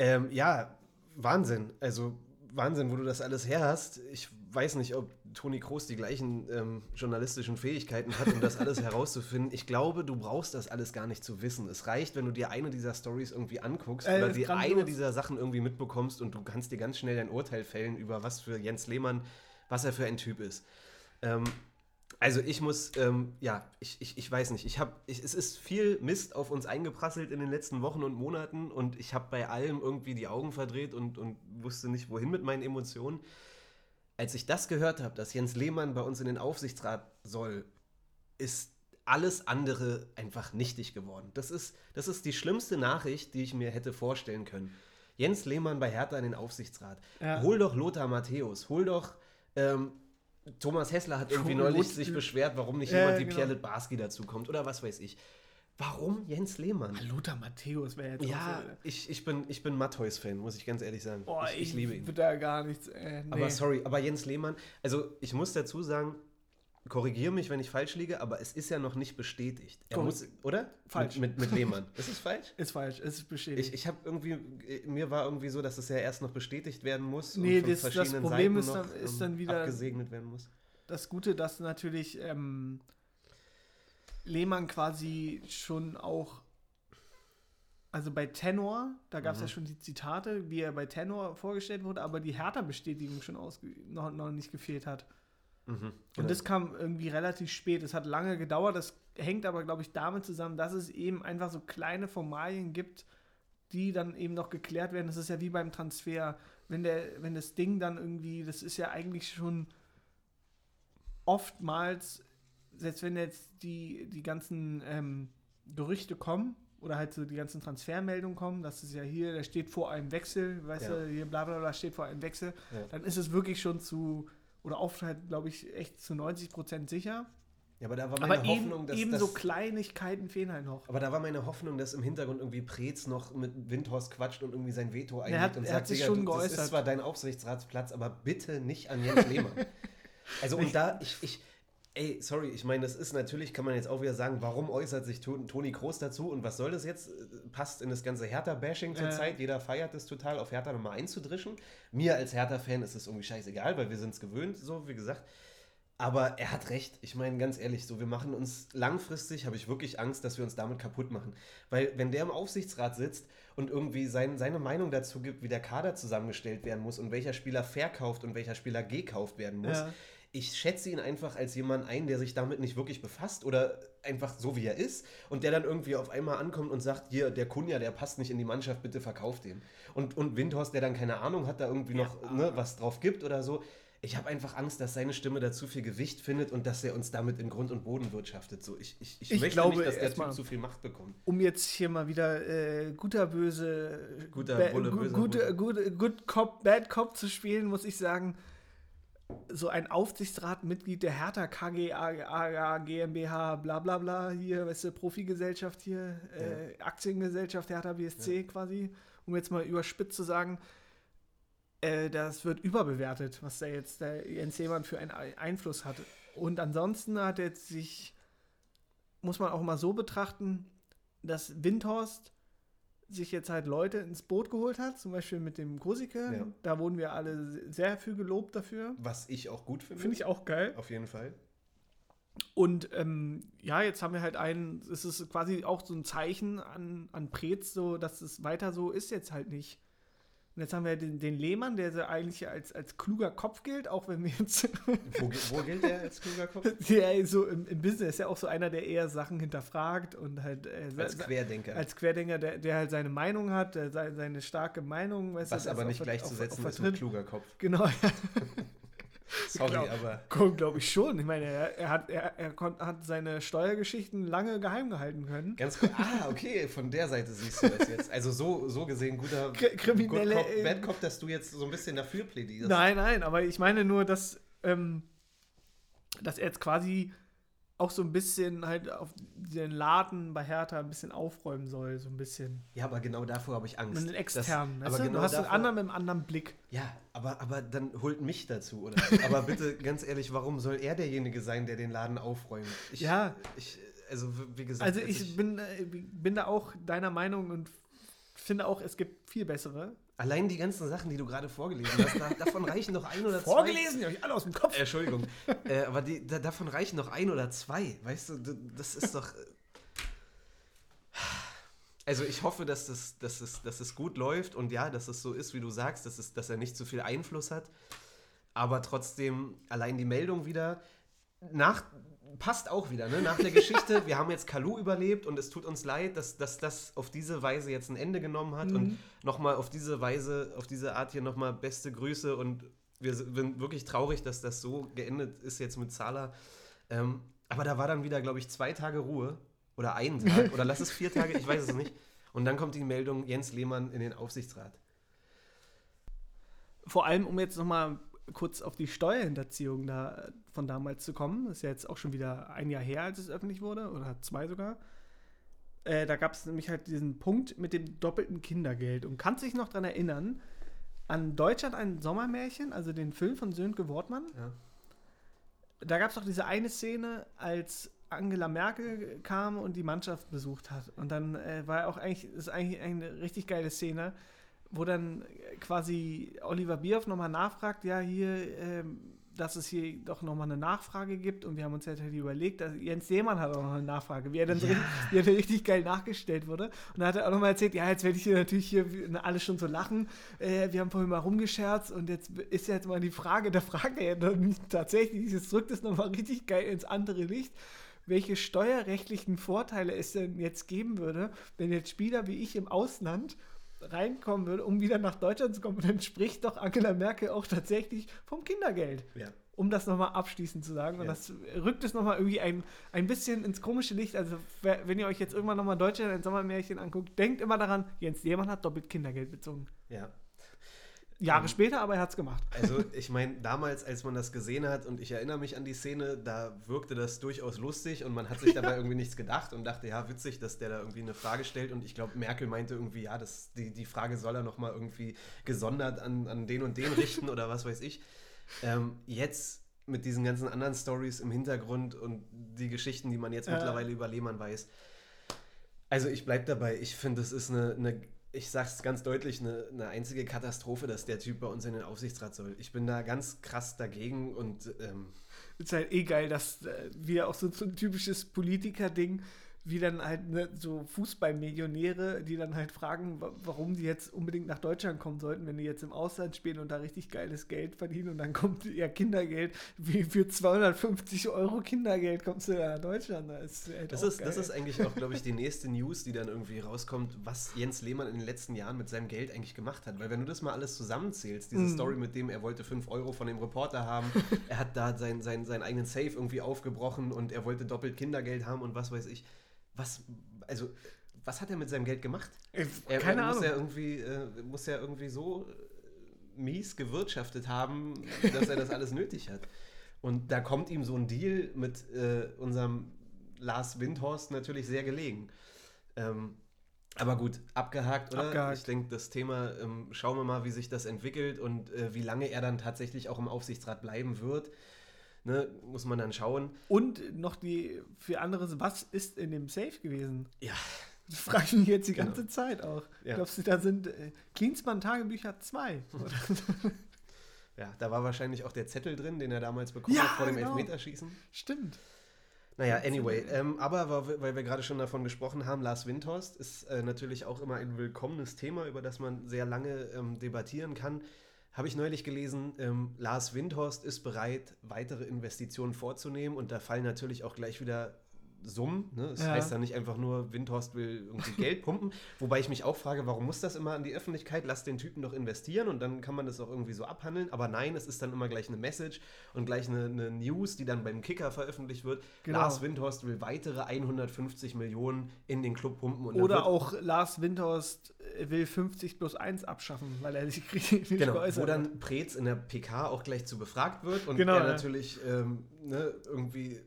Ähm, ja, Wahnsinn. Also Wahnsinn, wo du das alles her hast. Ich weiß nicht, ob Toni Kroos die gleichen ähm, journalistischen Fähigkeiten hat, um das alles herauszufinden. Ich glaube, du brauchst das alles gar nicht zu wissen. Es reicht, wenn du dir eine dieser Stories irgendwie anguckst Äh, oder dir eine dieser Sachen irgendwie mitbekommst und du kannst dir ganz schnell ein Urteil fällen über was für Jens Lehmann, was er für ein Typ ist. Ähm, also ich muss, ähm, ja, ich, ich, ich weiß nicht, ich habe, ich, es ist viel Mist auf uns eingeprasselt in den letzten Wochen und Monaten und ich habe bei allem irgendwie die Augen verdreht und, und wusste nicht, wohin mit meinen Emotionen. Als ich das gehört habe, dass Jens Lehmann bei uns in den Aufsichtsrat soll, ist alles andere einfach nichtig geworden. Das ist, das ist die schlimmste Nachricht, die ich mir hätte vorstellen können. Jens Lehmann bei Hertha in den Aufsichtsrat. Ja. Hol doch Lothar Matthäus, hol doch ähm, Thomas Hessler hat irgendwie Hol neulich sich beschwert, warum nicht jemand wie genau. Pierre Litbarski dazu kommt oder was weiß ich. Warum Jens Lehmann? Lothar Matthäus wäre jetzt Ja, auch so. ich, ich bin, ich bin Matthäus-Fan, muss ich ganz ehrlich sagen. Boah, ich, ich liebe ihn. würde da gar nichts. Äh, nee. Aber sorry, aber Jens Lehmann, also ich muss dazu sagen, korrigiere mich, wenn ich falsch liege, aber es ist ja noch nicht bestätigt. Er muss, oder? Falsch. Mit, mit, mit Lehmann. Ist es falsch? Ist falsch, ist bestätigt. Ich, ich habe irgendwie, mir war irgendwie so, dass es ja erst noch bestätigt werden muss Nee, von das- das verschiedenen Problem Seiten ist dann- noch, ist ähm, dann wieder- abgesegnet werden muss. das Gute, dass natürlich ähm, Lehmann quasi schon auch, also bei Tenor, da gab es Mhm. ja schon die Zitate, wie er bei Tenor vorgestellt wurde, aber die Hertha-Bestätigung schon noch, noch nicht gefehlt hat. Mhm, genau. Und das kam irgendwie relativ spät. Es hat lange gedauert. Das hängt aber, glaube ich, damit zusammen, dass es eben einfach so kleine Formalien gibt, die dann eben noch geklärt werden. Das ist ja wie beim Transfer. Wenn, der, wenn das Ding dann irgendwie, das ist ja eigentlich schon oftmals, selbst wenn jetzt die, die ganzen ähm, Gerüchte kommen oder halt so die ganzen Transfermeldungen kommen, dass es ja hier, da steht vor einem Wechsel, weißt Ja. du, hier bla bla bla steht vor einem Wechsel, Ja. dann ist es wirklich schon zu, oder oft halt, glaube ich, echt zu 90 Prozent sicher. Ja, aber da war meine Aber eben, Hoffnung, dass, eben dass so Kleinigkeiten fehlen halt noch. aber da war meine Hoffnung, dass im Hintergrund irgendwie Preetz noch mit Windhorst quatscht und irgendwie sein Veto einlegt hat- und er sagt, hat sich schon du, das ist zwar dein Aufsichtsratsplatz, aber bitte nicht an Jens Lehmann. also und da, ich, ich, ey, sorry, ich meine, das ist natürlich, kann man jetzt auch wieder sagen, warum äußert sich To- Toni Kroos dazu und was soll das jetzt? Äh, Passt in das ganze Hertha-Bashing zurzeit, jeder feiert es total, auf Hertha nochmal einzudrischen. Mir als Hertha-Fan ist es irgendwie scheißegal, weil wir sind es gewöhnt, so wie gesagt. Aber er hat recht. Ich meine, ganz ehrlich, so, wir machen uns langfristig, habe ich wirklich Angst, dass wir uns damit kaputt machen. Weil, wenn der im Aufsichtsrat sitzt und irgendwie sein, seine Meinung dazu gibt, wie der Kader zusammengestellt werden muss und welcher Spieler verkauft und welcher Spieler gekauft werden muss, Ja. Ich schätze ihn einfach als jemand ein, der sich damit nicht wirklich befasst oder einfach so wie er ist und der dann irgendwie auf einmal ankommt und sagt, hier, der Kunja, der passt nicht in die Mannschaft, bitte verkauft den. Und, und Windhorst, der dann keine Ahnung hat, da irgendwie noch ne, was drauf gibt oder so. Ich habe einfach Angst, dass seine Stimme da zu viel Gewicht findet und dass er uns damit in Grund und Boden wirtschaftet. So, ich, ich, ich, Ich möchte glaube, nicht, dass der Typ zu viel Macht bekommt. Um jetzt hier mal wieder äh, guter, böse, Guter Bulle, böser gute, Bulle. gute, good Cop, Bad Cop zu spielen, muss ich sagen. So ein Aufsichtsratmitglied der Hertha KGA GmbH, bla bla bla, hier, weißt du, Profigesellschaft hier, äh, Aktiengesellschaft Hertha BSC quasi, um jetzt mal überspitzt zu sagen, äh, das wird überbewertet, was da jetzt der Jens Lehmann für einen Ei- Einfluss hatte. Und ansonsten hat er jetzt sich, muss man auch mal so betrachten, dass Windhorst sich jetzt halt Leute ins Boot geholt hat, zum Beispiel mit dem Grusike. Ja. Da wurden wir alle sehr viel gelobt dafür. Was ich auch gut finde. Finde ich auch geil. Auf jeden Fall. Und ähm, ja, jetzt haben wir halt einen, es ist quasi auch so ein Zeichen an, an Preetz, so, dass es weiter so ist jetzt halt nicht. Und jetzt haben wir den, den Lehmann, der so eigentlich als, als kluger Kopf gilt, auch wenn wir jetzt, Wo, wo gilt der als kluger Kopf? der so im, im Business ist ja auch so einer, der eher Sachen hinterfragt und halt äh, Als Querdenker. als Querdenker, der, der halt seine Meinung hat, seine, starke Meinung, weißt was du, aber nicht gleichzusetzen ist mit kluger Kopf. Genau, ja. Sorry, glaub- aber. glaube ich schon. Ich meine, er, er, hat, er, er kon, hat seine Steuergeschichten lange geheim gehalten können. Ganz kurz. Ah, okay, von der Seite siehst du das jetzt. Also so, so gesehen guter Kri- kriminelle, Good Cop, Bad Cop, dass du jetzt so ein bisschen dafür plädierst. Nein, nein, aber ich meine nur, dass, ähm, dass er jetzt quasi auch so ein bisschen halt auf den Laden bei Hertha ein bisschen aufräumen soll, so ein bisschen. Ja, aber genau davor habe ich Angst. Mit den externen. Das, aber aber genau du hast einen davor- anderen mit einem anderen Blick. Ja, aber, aber dann holt mich dazu, oder? aber bitte, ganz ehrlich, warum soll er derjenige sein, der den Laden aufräumt? Ich, Ja. Ich, also, wie gesagt, Also als ich bin, äh, bin da auch deiner Meinung und finde auch, es gibt viel bessere. Allein die ganzen Sachen, die du gerade vorgelesen hast, da, davon reichen doch ein oder zwei. Vorgelesen, die habe ich alle aus dem Kopf. Äh, Entschuldigung. äh, aber die, da, davon reichen noch ein oder zwei. Weißt du, das ist doch. äh, Also ich hoffe, dass das, dass, es, dass es gut läuft und ja, dass es so ist, wie du sagst, dass, es, dass er nicht zu viel Einfluss hat. Aber trotzdem, allein die Meldung wieder, nach, passt auch wieder, ne? Nach der Geschichte, wir haben jetzt Kalu überlebt und es tut uns leid, dass, dass das auf diese Weise jetzt ein Ende genommen hat und nochmal auf diese Weise, auf diese Art hier nochmal beste Grüße und wir sind wirklich traurig, dass das so geendet ist jetzt mit Zala. Ähm, aber da war dann wieder, glaube ich, zwei Tage Ruhe oder einen Tag oder lass es vier Tage, ich weiß es nicht. Und dann kommt die Meldung, Jens Lehmann in den Aufsichtsrat. Vor allem, um jetzt nochmal kurz auf die Steuerhinterziehung da, von damals zu kommen. Das ist ja jetzt auch schon wieder ein Jahr her, als es öffentlich wurde, oder zwei sogar. Äh, da gab es nämlich halt diesen Punkt mit dem doppelten Kindergeld. Und kannst dich noch daran erinnern, an Deutschland ein Sommermärchen, also den Film von Sönke Wortmann? Ja. Da gab es doch diese eine Szene, als Angela Merkel kam und die Mannschaft besucht hat. Und dann äh, war auch eigentlich, ist eigentlich eine richtig geile Szene, wo dann quasi Oliver Bierhoff nochmal nachfragt, ja, hier, ähm, dass es hier doch nochmal eine Nachfrage gibt. Und wir haben uns ja tatsächlich überlegt, dass Jens Seemann hat auch noch eine Nachfrage, wie er dann so Ja. richtig, wie er richtig geil nachgestellt wurde. Und dann hat er auch nochmal erzählt, ja, jetzt werde ich hier natürlich hier alle schon so lachen. Äh, wir haben vorhin mal rumgescherzt und jetzt ist ja jetzt mal die Frage der Frage ja tatsächlich, jetzt drückt es nochmal richtig geil ins andere Licht welche steuerrechtlichen Vorteile es denn jetzt geben würde, wenn jetzt Spieler wie ich im Ausland reinkommen würde, um wieder nach Deutschland zu kommen. Dann spricht doch Angela Merkel auch tatsächlich vom Kindergeld. Ja. Um das nochmal abschließend zu sagen. Und Ja. das rückt es nochmal irgendwie ein, ein bisschen ins komische Licht. Also, wenn ihr euch jetzt irgendwann nochmal Deutschland ein Sommermärchen anguckt, denkt immer daran, Jens Lehmann hat doppelt Kindergeld bezogen. Ja. Jahre Ähm, später, aber er hat es gemacht. Also ich meine, damals, als man das gesehen hat, und ich erinnere mich an die Szene, da wirkte das durchaus lustig und man hat sich dabei irgendwie nichts gedacht und dachte, ja, witzig, dass der da irgendwie eine Frage stellt. Und ich glaube, Merkel meinte irgendwie, ja, das, die, die Frage soll er nochmal irgendwie gesondert an, an den und den richten oder was weiß ich. Ähm, jetzt mit diesen ganzen anderen Stories im Hintergrund und die Geschichten, die man jetzt Ja. mittlerweile über Lehmann weiß. Also ich bleibe dabei, ich finde, es ist eine, eine ich sag's ganz deutlich, eine, eine einzige Katastrophe, dass der Typ bei uns in den Aufsichtsrat soll. Ich bin da ganz krass dagegen und ähm, ist halt eh geil, dass äh, wieder auch so, so ein typisches Politiker-Ding, wie dann halt ne, so Fußballmillionäre, die dann halt fragen, wa- warum die jetzt unbedingt nach Deutschland kommen sollten, wenn die jetzt im Ausland spielen und da richtig geiles Geld verdienen und dann kommt ja Kindergeld, wie für 250 Euro Kindergeld kommst du da nach Deutschland. Das ist, halt das, ist, das ist eigentlich auch, glaube ich, die nächste News, die dann irgendwie rauskommt, was Jens Lehmann in den letzten Jahren mit seinem Geld eigentlich gemacht hat. Weil wenn du das mal alles zusammenzählst, diese Mhm. Story mit dem, er wollte 5 Euro von dem Reporter haben, er hat da sein, sein, seinen eigenen Safe irgendwie aufgebrochen und er wollte doppelt Kindergeld haben und was weiß ich. Was, also, was hat er mit seinem Geld gemacht? Äh, Er, Keine er Ahnung. Muss ja irgendwie, äh, muss ja irgendwie so äh, mies gewirtschaftet haben, dass er das alles nötig hat. Und da kommt ihm so ein Deal mit äh, unserem Lars Windhorst natürlich sehr gelegen. Ähm, aber gut, abgehakt, oder? Abgehakt. Ich denke, das Thema, ähm, schauen wir mal, wie sich das entwickelt und äh, wie lange er dann tatsächlich auch im Aufsichtsrat bleiben wird. Ne, muss man dann schauen. Und noch die für anderes, was ist in dem Safe gewesen? Ja, Das frage ich mich jetzt die Genau. ganze Zeit auch. Ja. Glaubst du, da sind äh, Klinsmann Tagebücher 2? ja, da war wahrscheinlich auch der Zettel drin, den er damals bekommen Ja, hat vor dem genau. Elfmeterschießen. Stimmt. Naja, anyway, ähm, aber weil, weil wir gerade schon davon gesprochen haben, Lars Windhorst ist äh, natürlich auch immer ein willkommenes Thema, über das man sehr lange ähm, debattieren kann. Habe ich neulich gelesen, ähm, Lars Windhorst ist bereit, weitere Investitionen vorzunehmen und da fallen natürlich auch gleich wieder Summen. Ne? Das Ja. heißt dann nicht einfach nur, Windhorst will irgendwie Geld pumpen. Wobei ich mich auch frage, warum muss das immer an die Öffentlichkeit? Lass den Typen doch investieren und dann kann man das auch irgendwie so abhandeln. Aber nein, es ist dann immer gleich eine Message und gleich eine, eine News, die dann beim Kicker veröffentlicht wird. Genau. Lars Windhorst will weitere 150 Millionen in den Club pumpen. Oder auch Lars Windhorst will 50 plus 1 abschaffen, weil er sich kritisch Genau, geäußert wo dann Preetz in der PK auch gleich zu befragt wird und Genau, er ja. natürlich ähm, ne, irgendwie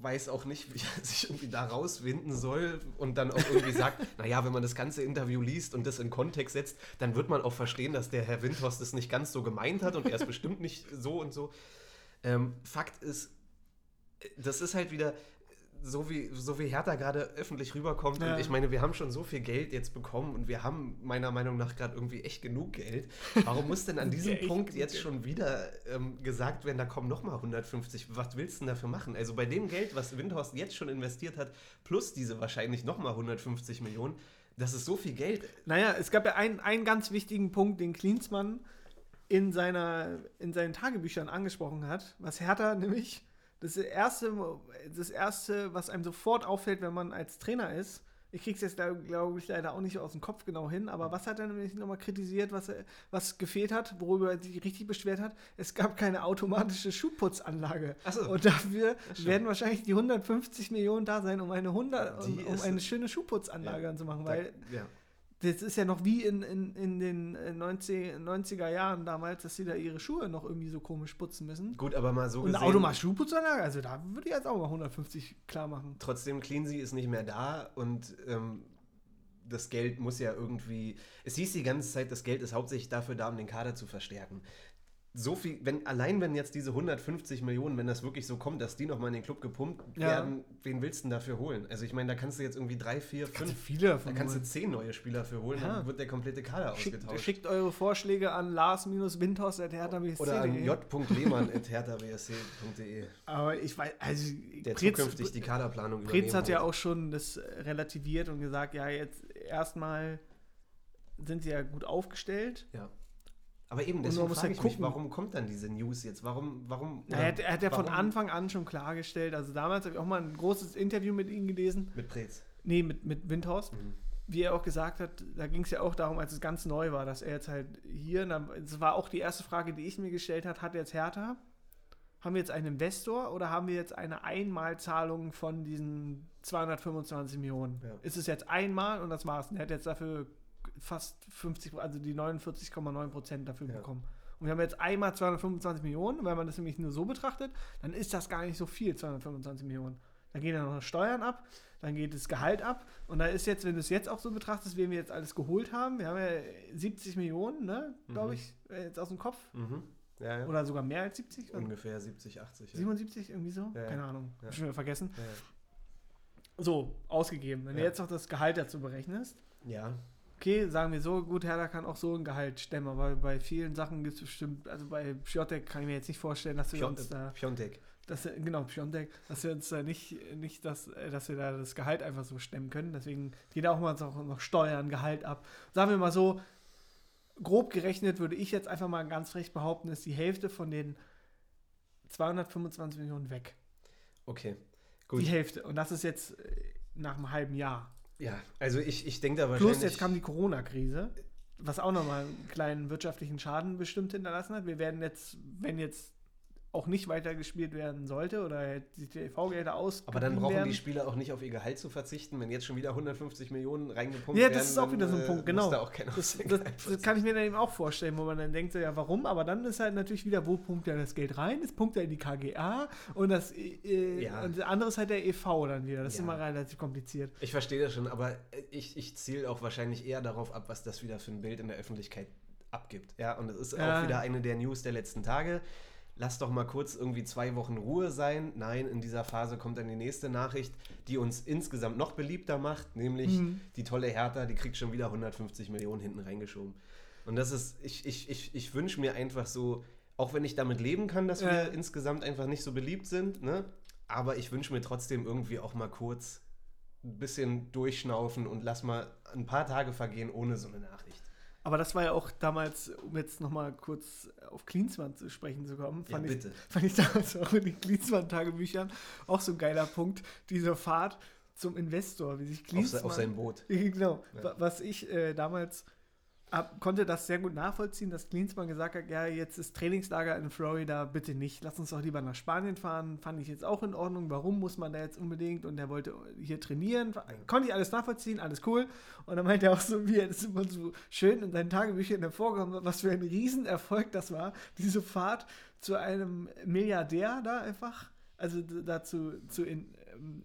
weiß auch nicht, wie er sich irgendwie da rauswinden soll und dann auch irgendwie sagt, naja, wenn man das ganze Interview liest und das in Kontext setzt, dann wird man auch verstehen, dass der Herr Windhorst es nicht ganz so gemeint hat und er ist bestimmt nicht so und so. Ähm, Fakt ist, das ist halt wieder, so wie, so wie Hertha gerade öffentlich rüberkommt. Ja. Und ich meine, wir haben schon so viel Geld jetzt bekommen und wir haben meiner Meinung nach gerade irgendwie echt genug Geld. Warum muss denn an diesem Punkt jetzt schon wieder ähm, gesagt werden, da kommen nochmal 150? Was willst du denn dafür machen? Also bei dem Geld, was Windhorst jetzt schon investiert hat, plus diese wahrscheinlich nochmal 150 Millionen, das ist so viel Geld. Naja, es gab ja einen, einen ganz wichtigen Punkt, den Klinsmann in, seiner, in seinen Tagebüchern angesprochen hat, was Hertha nämlich das erste, das erste, was einem sofort auffällt, wenn man als Trainer ist, ich krieg's jetzt, glaube ich, leider auch nicht aus dem Kopf genau hin, aber was hat er nämlich nochmal kritisiert, was, was gefehlt hat, worüber er sich richtig beschwert hat? Es gab keine automatische Schuhputzanlage. So. Und dafür werden wahrscheinlich die 150 Millionen da sein, um eine, 100, um, um eine schöne Schuhputzanlage ja. anzumachen, weil da, ja das ist ja noch wie in, in, in den 90, 90er Jahren damals, dass sie da ihre Schuhe noch irgendwie so komisch putzen müssen. Gut, aber mal so Und gesehen... Und Auto mal Schuhputzanlage, also da würde ich jetzt auch mal 150 klar machen. Trotzdem, Cleansy ist nicht mehr da und ähm, das Geld muss ja irgendwie... Es hieß die ganze Zeit, das Geld ist hauptsächlich dafür da, um den Kader zu verstärken so viel, wenn allein wenn jetzt diese 150 Millionen, wenn das wirklich so kommt, dass die nochmal in den Club gepumpt ja. werden, wen willst du denn dafür holen? Also ich meine, da kannst du jetzt irgendwie drei, vier, fünf, viele da kannst du zehn neue Spieler für holen, ja. dann wird der komplette Kader schickt, ausgetauscht. Schickt eure Vorschläge an lars-windhorst.hertha.bsc. Oder an j.lehmann.hertha.bsc.de. Aber ich weiß, also der Pretz, zukünftig die Kaderplanung Pretz hat ja auch schon das relativiert und gesagt, ja, jetzt erstmal sind sie ja gut aufgestellt. Ja. Aber eben, deswegen muss frage ich gucken. mich, warum kommt dann diese News jetzt? Warum, warum? er hat, er hat ja von Anfang an schon klargestellt, also damals habe ich auch mal ein großes Interview mit ihm gelesen. Mit Preetz? Nee, mit, mit Windhorst. Mhm. Wie er auch gesagt hat, da ging es ja auch darum, als es ganz neu war, dass er jetzt halt hier, das war auch die erste Frage, die ich mir gestellt habe, hat jetzt Hertha? Haben wir jetzt einen Investor oder haben wir jetzt eine Einmalzahlung von diesen 225 Millionen? Ja. Ist es jetzt einmal und das war's? Und er hat jetzt dafür fast 50, also die 49,9 Prozent dafür ja. bekommen. Und wir haben jetzt einmal 225 Millionen, wenn man das nämlich nur so betrachtet, dann ist das gar nicht so viel, 225 Millionen. Dann gehen ja noch Steuern ab, dann geht das Gehalt ab. Und da ist jetzt, wenn du es jetzt auch so betrachtest, wie wir jetzt alles geholt haben, wir haben ja 70 Millionen, ne, glaube mhm. ich, äh, jetzt aus dem Kopf. Mhm. Ja, ja. Oder sogar mehr als 70? Ungefähr 70, 80. Ja. 77, irgendwie so? Keine Ahnung. Ja. Hab schon wieder vergessen. So, ausgegeben. Wenn du jetzt noch das Gehalt dazu berechnest. Ja okay, sagen wir so, gut, Hertha kann auch so ein Gehalt stemmen, aber bei vielen Sachen gibt es bestimmt, also bei Piotek kann ich mir jetzt nicht vorstellen, dass wir Pion uns da. Piontek. Dass, genau, Piontek, dass wir uns da nicht, nicht das, dass wir da das Gehalt einfach so stemmen können. Deswegen geht auch mal noch, noch Steuern, Gehalt ab. Sagen wir mal so, grob gerechnet würde ich jetzt einfach mal ganz frech behaupten, ist die Hälfte von den 225 Millionen weg. Okay, gut. Die Hälfte. Und das ist jetzt äh, nach einem halben Jahr. Ja, also ich, ich denke da wahrscheinlich. Plus jetzt kam die Corona-Krise, was auch nochmal einen kleinen wirtschaftlichen Schaden bestimmt hinterlassen hat. Wir werden jetzt, wenn jetzt auch nicht weitergespielt werden sollte oder die TV-Gelder aus. Aber dann brauchen werden. die Spieler auch nicht auf ihr Gehalt zu verzichten, wenn jetzt schon wieder 150 Millionen reingepumpt werden. Ja, das ist auch wieder so ein Punkt, genau. Da das, das, das, kann ich mir dann eben auch vorstellen, wo man dann denkt, so, ja, warum? Aber dann ist halt natürlich wieder, wo pumpt er das Geld rein? Das pumpt er in die KGA und das, äh, ja. und das andere ist halt der EV dann wieder. Das ja. ist immer relativ kompliziert. Ich verstehe das schon, aber ich, ich ziele auch wahrscheinlich eher darauf ab, was das wieder für ein Bild in der Öffentlichkeit abgibt. Ja, und es ist auch wieder eine der News der letzten Tage lass doch mal kurz irgendwie zwei Wochen Ruhe sein. Nein, in dieser Phase kommt dann die nächste Nachricht, die uns insgesamt noch beliebter macht, nämlich mhm. die tolle Hertha, die kriegt schon wieder 150 Millionen hinten reingeschoben. Und das ist, ich, ich, ich, ich wünsche mir einfach so, auch wenn ich damit leben kann, dass wir äh. insgesamt einfach nicht so beliebt sind, ne? aber ich wünsche mir trotzdem irgendwie auch mal kurz ein bisschen durchschnaufen und lass mal ein paar Tage vergehen ohne so eine Nachricht. Aber das war ja auch damals, um jetzt nochmal kurz auf Klinsmann zu sprechen zu kommen, fand, ja, ich, fand ich damals auch in den Klinsmann-Tagebüchern auch so ein geiler Punkt, diese Fahrt zum Investor, wie sich Klinsmann... Auf, auf sein Boot. Genau, ja. was ich äh, damals ab, konnte das sehr gut nachvollziehen, dass Klinsmann gesagt hat, ja, jetzt ist Trainingslager in Florida, bitte nicht, lass uns doch lieber nach Spanien fahren, fand ich jetzt auch in Ordnung, warum muss man da jetzt unbedingt? Und er wollte hier trainieren, konnte ich alles nachvollziehen, alles cool. Und dann meinte er auch so, wie er das immer so schön in seinen Tagebüchern hervorgekommen was für ein Riesenerfolg das war, diese Fahrt zu einem Milliardär da einfach also dazu zu, in, ähm,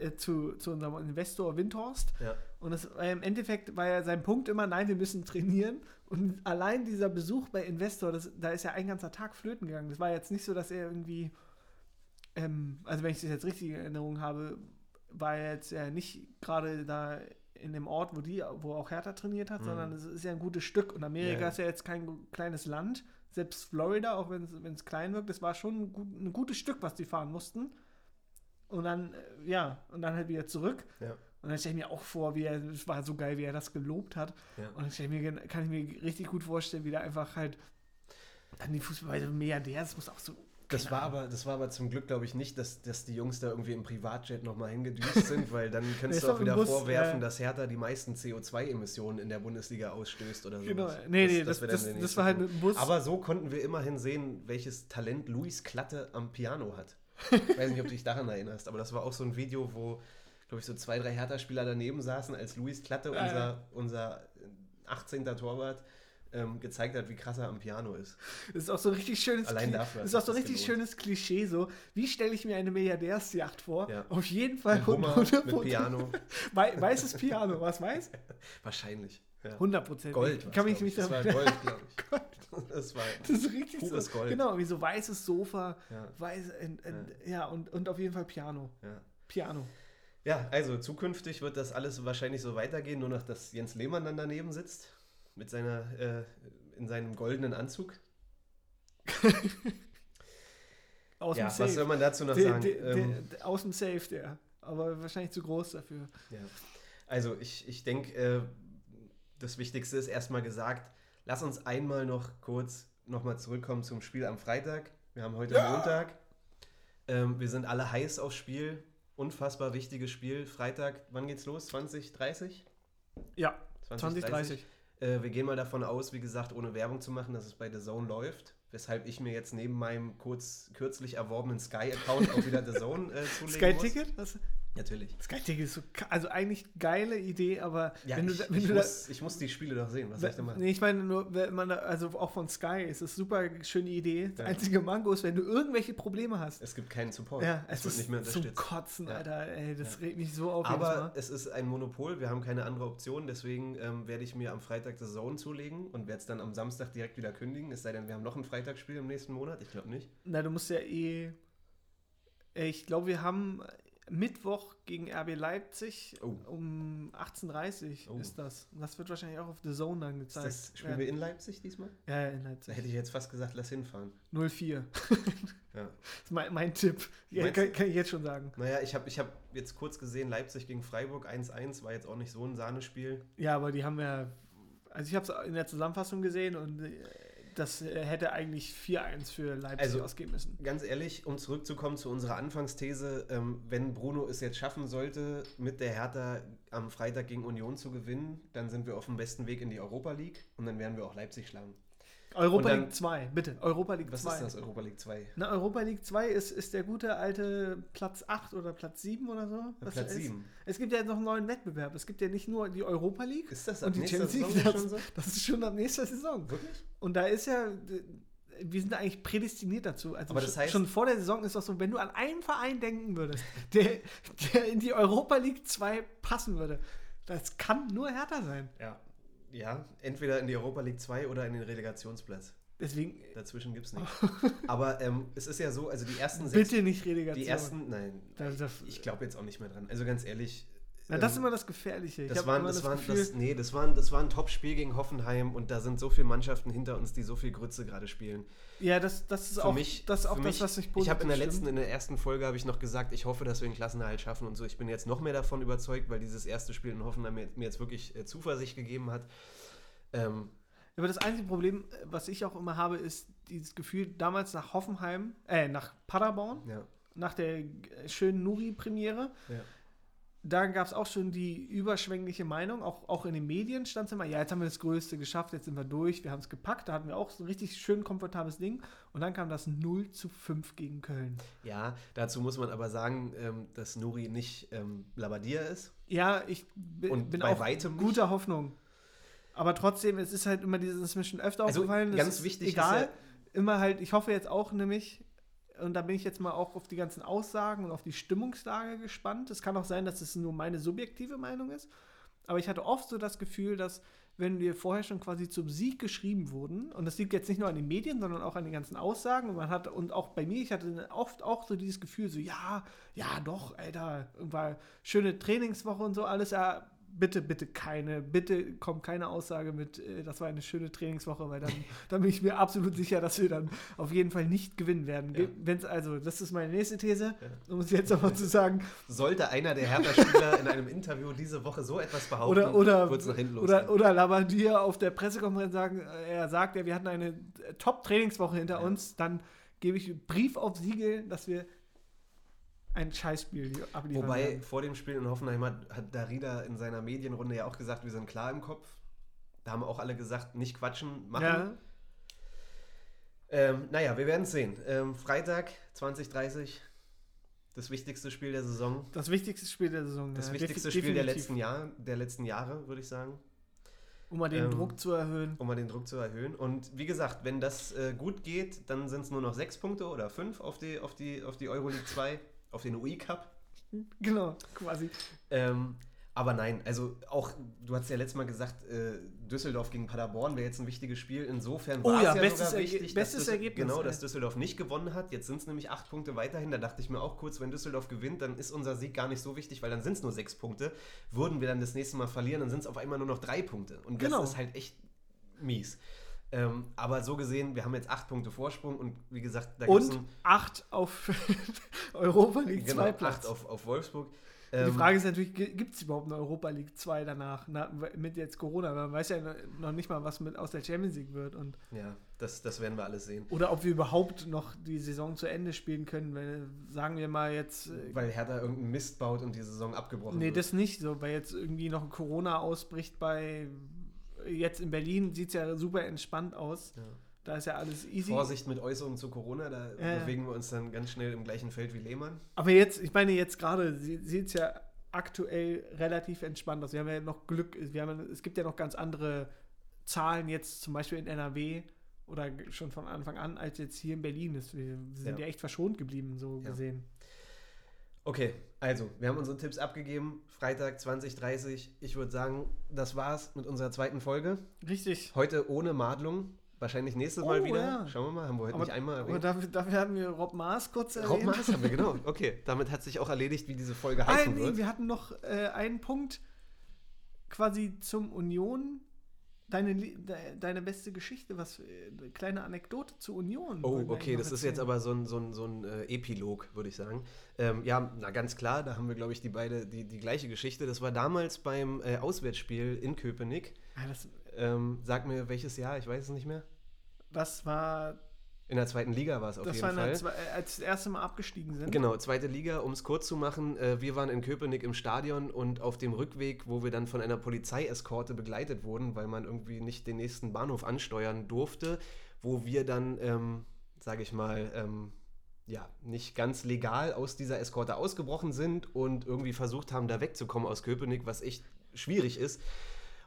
äh, zu, zu unserem Investor Windhorst. Ja. Und das, im Endeffekt war ja sein Punkt immer, nein, wir müssen trainieren. Und allein dieser Besuch bei Investor, das, da ist ja ein ganzer Tag flöten gegangen. Das war jetzt nicht so, dass er irgendwie, ähm, also wenn ich das jetzt richtig in Erinnerung habe, war er jetzt ja nicht gerade da in dem Ort, wo die, wo auch Hertha trainiert hat, Mhm. sondern es ist ja ein gutes Stück. Und Amerika ja. ist ja jetzt kein kleines Land. Selbst Florida, auch wenn es- wenn es klein wirkt, das war schon ein, gut, ein gutes Stück, was die fahren mussten. Und dann, äh, ja, und dann halt wieder zurück. Ja. Und dann stelle ich mir auch vor, wie er, es war so geil, wie er das gelobt hat. Ja. Und dann ich mir, kann ich mir richtig gut vorstellen, wie der einfach halt dann die Fußballweise Milliardär, das muss auch so. Das war, Ahnung. aber, das war aber zum Glück, glaube ich, nicht, dass, dass die Jungs da irgendwie im Privatjet nochmal hingedüst sind, weil dann könntest ist du auch wieder Bus, vorwerfen, ja. dass Hertha die meisten CO2-Emissionen in der Bundesliga ausstößt oder so. Genau, nee, nee, das, das, der das, nächste war halt dem Bus. Aber so konnten wir immerhin sehen, welches Talent Luis Klatte am Piano hat. Ich weiß nicht, ob du dich daran erinnerst, aber das war auch so ein Video, wo, glaube ich, so zwei, drei Hertha-Spieler daneben saßen, als Luis Klatte, Ja, unser, unser 18. Torwart, ähm, gezeigt hat, wie krass er am Piano ist. Das ist auch so ein richtig schönes Allein Kli- dafür Das ist auch so das richtig gelohnt. schönes Klischee so. Wie stelle ich mir eine Milliardärsjacht vor? Ja. Auf jeden Fall Mit Hummer, 100 mit Piano. Wei- Weißes Piano, was weiß? Wahrscheinlich. Ja. 100 Prozent. Gold. Kann mich nicht ich. Das war Gold, glaube ich. Das war. Das ist richtig Pures so. Gold. Genau, wie so weißes Sofa, Ja, weiß, in, in, ja, und, und auf jeden Fall Piano. ja. Piano. Ja, also zukünftig wird das alles wahrscheinlich so weitergehen, nur noch, dass Jens Lehmann dann daneben sitzt. Mit seiner, äh, in seinem goldenen Anzug. Aus ja, dem was Safe. soll man dazu noch Der- sagen? der- ähm, der- aus dem Safe, der. Aber wahrscheinlich zu groß dafür. Ja. Also ich, ich denke, äh, das Wichtigste ist erstmal gesagt. Lass uns einmal noch kurz nochmal zurückkommen zum Spiel am Freitag. Wir haben heute Montag. Ähm, wir sind alle heiß aufs Spiel. Unfassbar wichtiges Spiel. Freitag, wann geht's los? 20, 30? Ja, 2030. Äh, wir gehen mal davon aus, wie gesagt, ohne Werbung zu machen, dass es bei The Zone läuft. Weshalb ich mir jetzt neben meinem kurz, kürzlich erworbenen Sky-Account auch wieder The Zone äh, zulegen muss. Sky-Ticket? Natürlich. Sky-Ticket ist so, also eigentlich geile Idee, aber Ja, wenn ich, du, da- wenn ich, du da, muss, ich muss die Spiele doch sehen. Was soll ich denn machen? Nee, ich meine nur, wenn man da, also auch von Sky ist es super schöne Idee. Das Ja. einzige Mango ist, wenn du irgendwelche Probleme hast. Es gibt keinen Support. Ja, es es wird ist nicht mehr zum unterstützt. Kotzen, Ja. Alter. Ey, das Ja. regt mich so auf. Aber es ist ein Monopol, wir haben keine andere Option, deswegen ähm, werde ich mir am Freitag das Zone zulegen und werde es dann am Samstag direkt wieder kündigen, es sei denn, wir haben noch ein Freitagsspiel im nächsten Monat, ich glaube nicht. Na, du musst ja eh. Ich glaube, wir haben Mittwoch gegen RB Leipzig Oh. um 18.30 Uhr Oh. ist das. Und das wird wahrscheinlich auch auf The Zone dann Ist gezeigt. das, spielen ja. wir in Leipzig diesmal? ja, ja, in Da Leipzig. hätte ich jetzt fast gesagt, lass hinfahren. 04. Ja. Das ist mein, mein Tipp. Ja, kann, kann ich jetzt schon sagen. Naja, ich habe ich hab jetzt kurz gesehen, Leipzig gegen Freiburg 1-1, war jetzt auch nicht so ein Sahnespiel. Ja, aber die haben ja. Also, ich habe es in der Zusammenfassung gesehen und äh, das äh, hätte eigentlich 4-1 für Leipzig Also- ausgeben müssen. Ganz ehrlich, um zurückzukommen zu unserer Anfangsthese, ähm, wenn Bruno es jetzt schaffen sollte, mit der Hertha am Freitag gegen Union zu gewinnen, dann sind wir auf dem besten Weg in die Europa League und dann werden wir auch Leipzig schlagen. Europa dann- League 2, bitte. Europa League Was 2. ist das, Europa League 2? Na, Europa League 2 ist, ist der gute alte Platz 8 oder Platz 7 oder so. was Platz da ist. 7. Es gibt ja jetzt noch einen neuen Wettbewerb. Es gibt ja nicht nur die Europa League. Ist das Und die Champions League, schon so? Das ist schon ab nächster Saison. Wirklich? Und da ist ja, wir sind eigentlich prädestiniert dazu. Also Aber das schon, heißt- schon vor der Saison ist das so, wenn du an einen Verein denken würdest, der, der in die Europa League 2 passen würde, das kann nur Hertha sein. Ja. Ja, entweder in die Europa League 2 oder in den Relegationsplatz. Deswegen, Dazwischen gibt es nichts. Aber ähm, es ist ja so, also die ersten sechs. bitte nicht Relegation. Die ersten, nein, Da- da- ich glaube jetzt auch nicht mehr dran. Also ganz ehrlich. Na, das ist immer das Gefährliche. Ich Das hab war, immer das, war, Gefühl- das, nee, das, war, das war ein Top-Spiel gegen Hoffenheim und da sind so viele Mannschaften hinter uns, die so viel Grütze gerade spielen. ja, das, das ist Für auch, mich, das, auch für das, mich, was ich Ich habe in der letzten, in der ersten Folge habe ich noch gesagt, ich hoffe, dass wir den Klassenerhalt schaffen und so. Ich bin jetzt noch mehr davon überzeugt, weil dieses erste Spiel in Hoffenheim mir, mir jetzt wirklich äh, Zuversicht gegeben hat. Ähm, Aber das einzige Problem, äh, was ich auch immer habe, ist dieses Gefühl, damals nach Hoffenheim, äh, nach Paderborn, ja, nach der äh, schönen Nuri-Premiere, ja. Da gab es auch schon die überschwängliche Meinung, auch, auch in den Medien stand es immer, ja, jetzt haben wir das Größte geschafft, jetzt sind wir durch, wir haben es gepackt, da hatten wir auch so ein richtig schön komfortables Ding und dann kam das 0 zu 5 gegen Köln. ja, dazu muss man aber sagen, ähm, dass Nuri nicht ähm, Labadia ist. Ja, ich Und bin bei auch weitem guter Hoffnung. Aber trotzdem, es ist halt immer dieses, ist mir schon öfter Also, aufgefallen, das ganz ist wichtig ist egal. ja- immer halt, ich hoffe jetzt auch nämlich, und da bin ich jetzt mal auch auf die ganzen Aussagen und auf die Stimmungslage gespannt. Es kann auch sein, dass es nur meine subjektive Meinung ist. Aber ich hatte oft so das Gefühl, dass wenn wir vorher schon quasi zum Sieg geschrieben wurden, und das liegt jetzt nicht nur an den Medien, sondern auch an den ganzen Aussagen, und man hat, und auch bei mir, ich hatte oft auch so dieses Gefühl, so, ja, ja, doch, Alter, war schöne Trainingswoche und so, alles, ja, bitte, bitte keine, bitte kommt keine Aussage mit, äh, das war eine schöne Trainingswoche, weil dann, dann bin ich mir absolut sicher, dass wir dann auf jeden Fall nicht gewinnen werden. Ja. Wenn's, also, das ist meine nächste These, um es jetzt nochmal zu sagen. Sollte einer der Hertha-Spieler in einem Interview diese Woche so etwas behaupten, oder, oder, wird's nach hinten oder, oder Labadia auf der Pressekonferenz sagen, äh, er sagt, ja, wir hatten eine äh, Top-Trainingswoche hinter Ja. uns, dann gebe ich Brief auf Siegel, dass wir ein Scheißspiel abliefern Wobei werden. vor dem Spiel in Hoffenheim hat, hat Darida in seiner Medienrunde ja auch gesagt, wir sind klar im Kopf. Da haben auch alle gesagt, nicht quatschen, machen. Ja, Ähm, naja, wir werden es sehen. Ähm, Freitag 2030, das wichtigste Spiel der Saison. das wichtigste Spiel der Saison. Das ja, wichtigste Spiel der letzten, Jahr, der letzten Jahre, würde ich sagen, Um mal den Ähm, Druck zu erhöhen. um mal den Druck zu erhöhen. Und wie gesagt, wenn das äh, gut geht, dann sind es nur noch sechs Punkte oder fünf auf die, auf die, auf die Euroleague 2, auf den UI Cup. Genau, quasi. Ähm, aber nein, also auch, du hast ja letztes Mal gesagt, äh, Düsseldorf gegen Paderborn wäre jetzt ein wichtiges Spiel. Insofern Oh war ja, es ja bestes sogar Erge- wichtig, bestes dass Düssel- Ergebnis, genau, dass Düsseldorf nicht gewonnen hat. Jetzt sind es nämlich acht Punkte weiterhin. Da dachte ich mir auch kurz, wenn Düsseldorf gewinnt, dann ist unser Sieg gar nicht so wichtig, weil dann sind es nur sechs Punkte. Würden wir dann das nächste Mal verlieren, dann sind es auf einmal nur noch drei Punkte. Und das Genau. ist halt echt mies. Ähm, aber so gesehen, wir haben jetzt acht Punkte Vorsprung und wie gesagt, da Und acht auf Europa League genau, 2 acht Platz. auf, auf Wolfsburg. Die Ähm, Frage ist natürlich, gibt es überhaupt eine Europa League 2 danach, na, mit jetzt Corona? Man weiß ja noch nicht mal, was mit aus der Champions League wird. Und, Ja, das, das werden wir alles sehen. oder ob wir überhaupt noch die Saison zu Ende spielen können, weil, sagen wir mal jetzt, äh, Weil Hertha irgendeinen Mist baut und die Saison abgebrochen nee, wird. das nicht so, weil jetzt irgendwie noch ein Corona ausbricht bei, jetzt in Berlin sieht es ja super entspannt aus. Ja. Da ist ja alles easy. Vorsicht mit Äußerungen zu Corona, da Ja, bewegen wir uns dann ganz schnell im gleichen Feld wie Lehmann. Aber jetzt, ich meine, jetzt gerade sieht es ja aktuell relativ entspannt aus. Wir haben ja noch Glück, wir haben, es gibt ja noch ganz andere Zahlen jetzt zum Beispiel in NRW oder schon von Anfang an, als jetzt hier in Berlin ist. Wir sind ja, Ja. echt verschont geblieben, so Ja. gesehen. Okay, also, wir haben unsere Tipps abgegeben. Freitag 2030. Ich würde sagen, das war's mit unserer zweiten Folge. Richtig. Heute ohne Madlung. Wahrscheinlich nächstes Oh, Mal wieder. ja. Schauen wir mal, haben wir heute Aber, nicht einmal aber erwähnt. dafür, dafür hatten wir Rob Maas kurz erwähnt. Rob Maas haben wir, genau. Okay, damit hat sich auch erledigt, wie diese Folge Ah, heißen nee, wird. wir hatten noch äh, einen Punkt quasi zum Union. Deine, deine beste Geschichte, was äh, eine kleine Anekdote zur Union. Oh, okay, das ist jetzt aber so ein, so ein, so ein äh, Epilog, würde ich sagen. Ähm, ja, na ganz klar, da haben wir, glaube ich, die beide die, die gleiche Geschichte. Das war damals beim äh, Auswärtsspiel in Köpenick. Ah, das, Ähm, sag mir, welches Jahr, ich weiß es nicht mehr. das war, In der zweiten Liga war es auf das jeden Fall. Zwe- äh, als wir das erste Mal abgestiegen sind. Genau, zweite Liga, um es kurz zu machen. Äh, wir waren in Köpenick im Stadion und auf dem Rückweg, wo wir dann von einer Polizeieskorte begleitet wurden, weil man irgendwie nicht den nächsten Bahnhof ansteuern durfte, wo wir dann, ähm, sage ich mal, ähm, ja, nicht ganz legal aus dieser Eskorte ausgebrochen sind und irgendwie versucht haben, da wegzukommen aus Köpenick, was echt schwierig ist.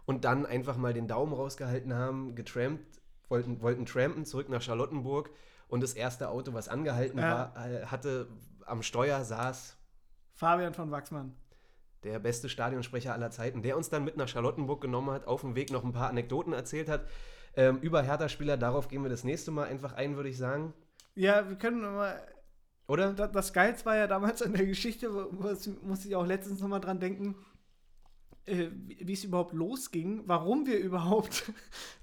Und dann einfach mal den Daumen rausgehalten haben, getrampt, wollten, wollten trampen zurück nach Charlottenburg. Und das erste Auto, was angehalten Ja. war, äh, hatte am Steuer saß Fabian von Wachsmann. der beste Stadionsprecher aller Zeiten, der uns dann mit nach Charlottenburg genommen hat, auf dem Weg noch ein paar Anekdoten erzählt hat. Ähm, über Hertha-Spieler, darauf gehen wir das nächste Mal einfach ein, würde ich sagen. Ja, wir können mal. Oder? Das, das Geilste war ja damals an der Geschichte, musste ich auch letztens nochmal dran denken, äh, wie es überhaupt losging, warum wir überhaupt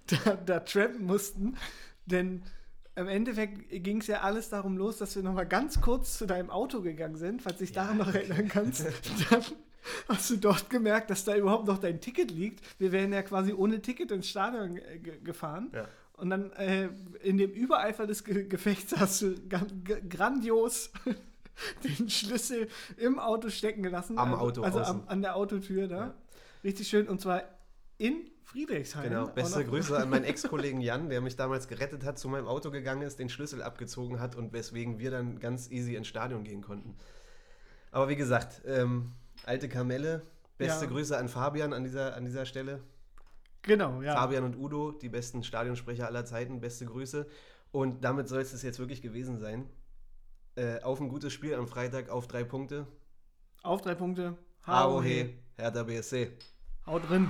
da, da trampen mussten. Denn im Endeffekt ging es ja alles darum los, dass wir nochmal ganz kurz zu deinem Auto gegangen sind, falls dich daran noch erinnern kannst. Dann hast du dort gemerkt, dass da überhaupt noch dein Ticket liegt. Wir wären ja quasi ohne Ticket ins Stadion ge gefahren. Ja. Und dann äh, in dem Übereifer des Ge Gefechts hast du grandios den Schlüssel im Auto stecken gelassen. Am also, Auto Also außen. am, an der Autotür da. Ja. Richtig schön. Und zwar in Friedrichshain. Genau, beste Grüße an meinen Ex-Kollegen Jan, der mich damals gerettet hat, zu meinem Auto gegangen ist, den Schlüssel abgezogen hat und weswegen wir dann ganz easy ins Stadion gehen konnten. Aber wie gesagt, ähm, alte Kamelle, beste Ja. Grüße an Fabian an dieser, an dieser Stelle. Genau, ja. Fabian und Udo, die besten Stadionsprecher aller Zeiten, beste Grüße. Und damit soll es jetzt wirklich gewesen sein. Äh, auf ein gutes Spiel am Freitag, auf drei Punkte. Auf drei Punkte. AOH, Hertha BSC. Haut drin.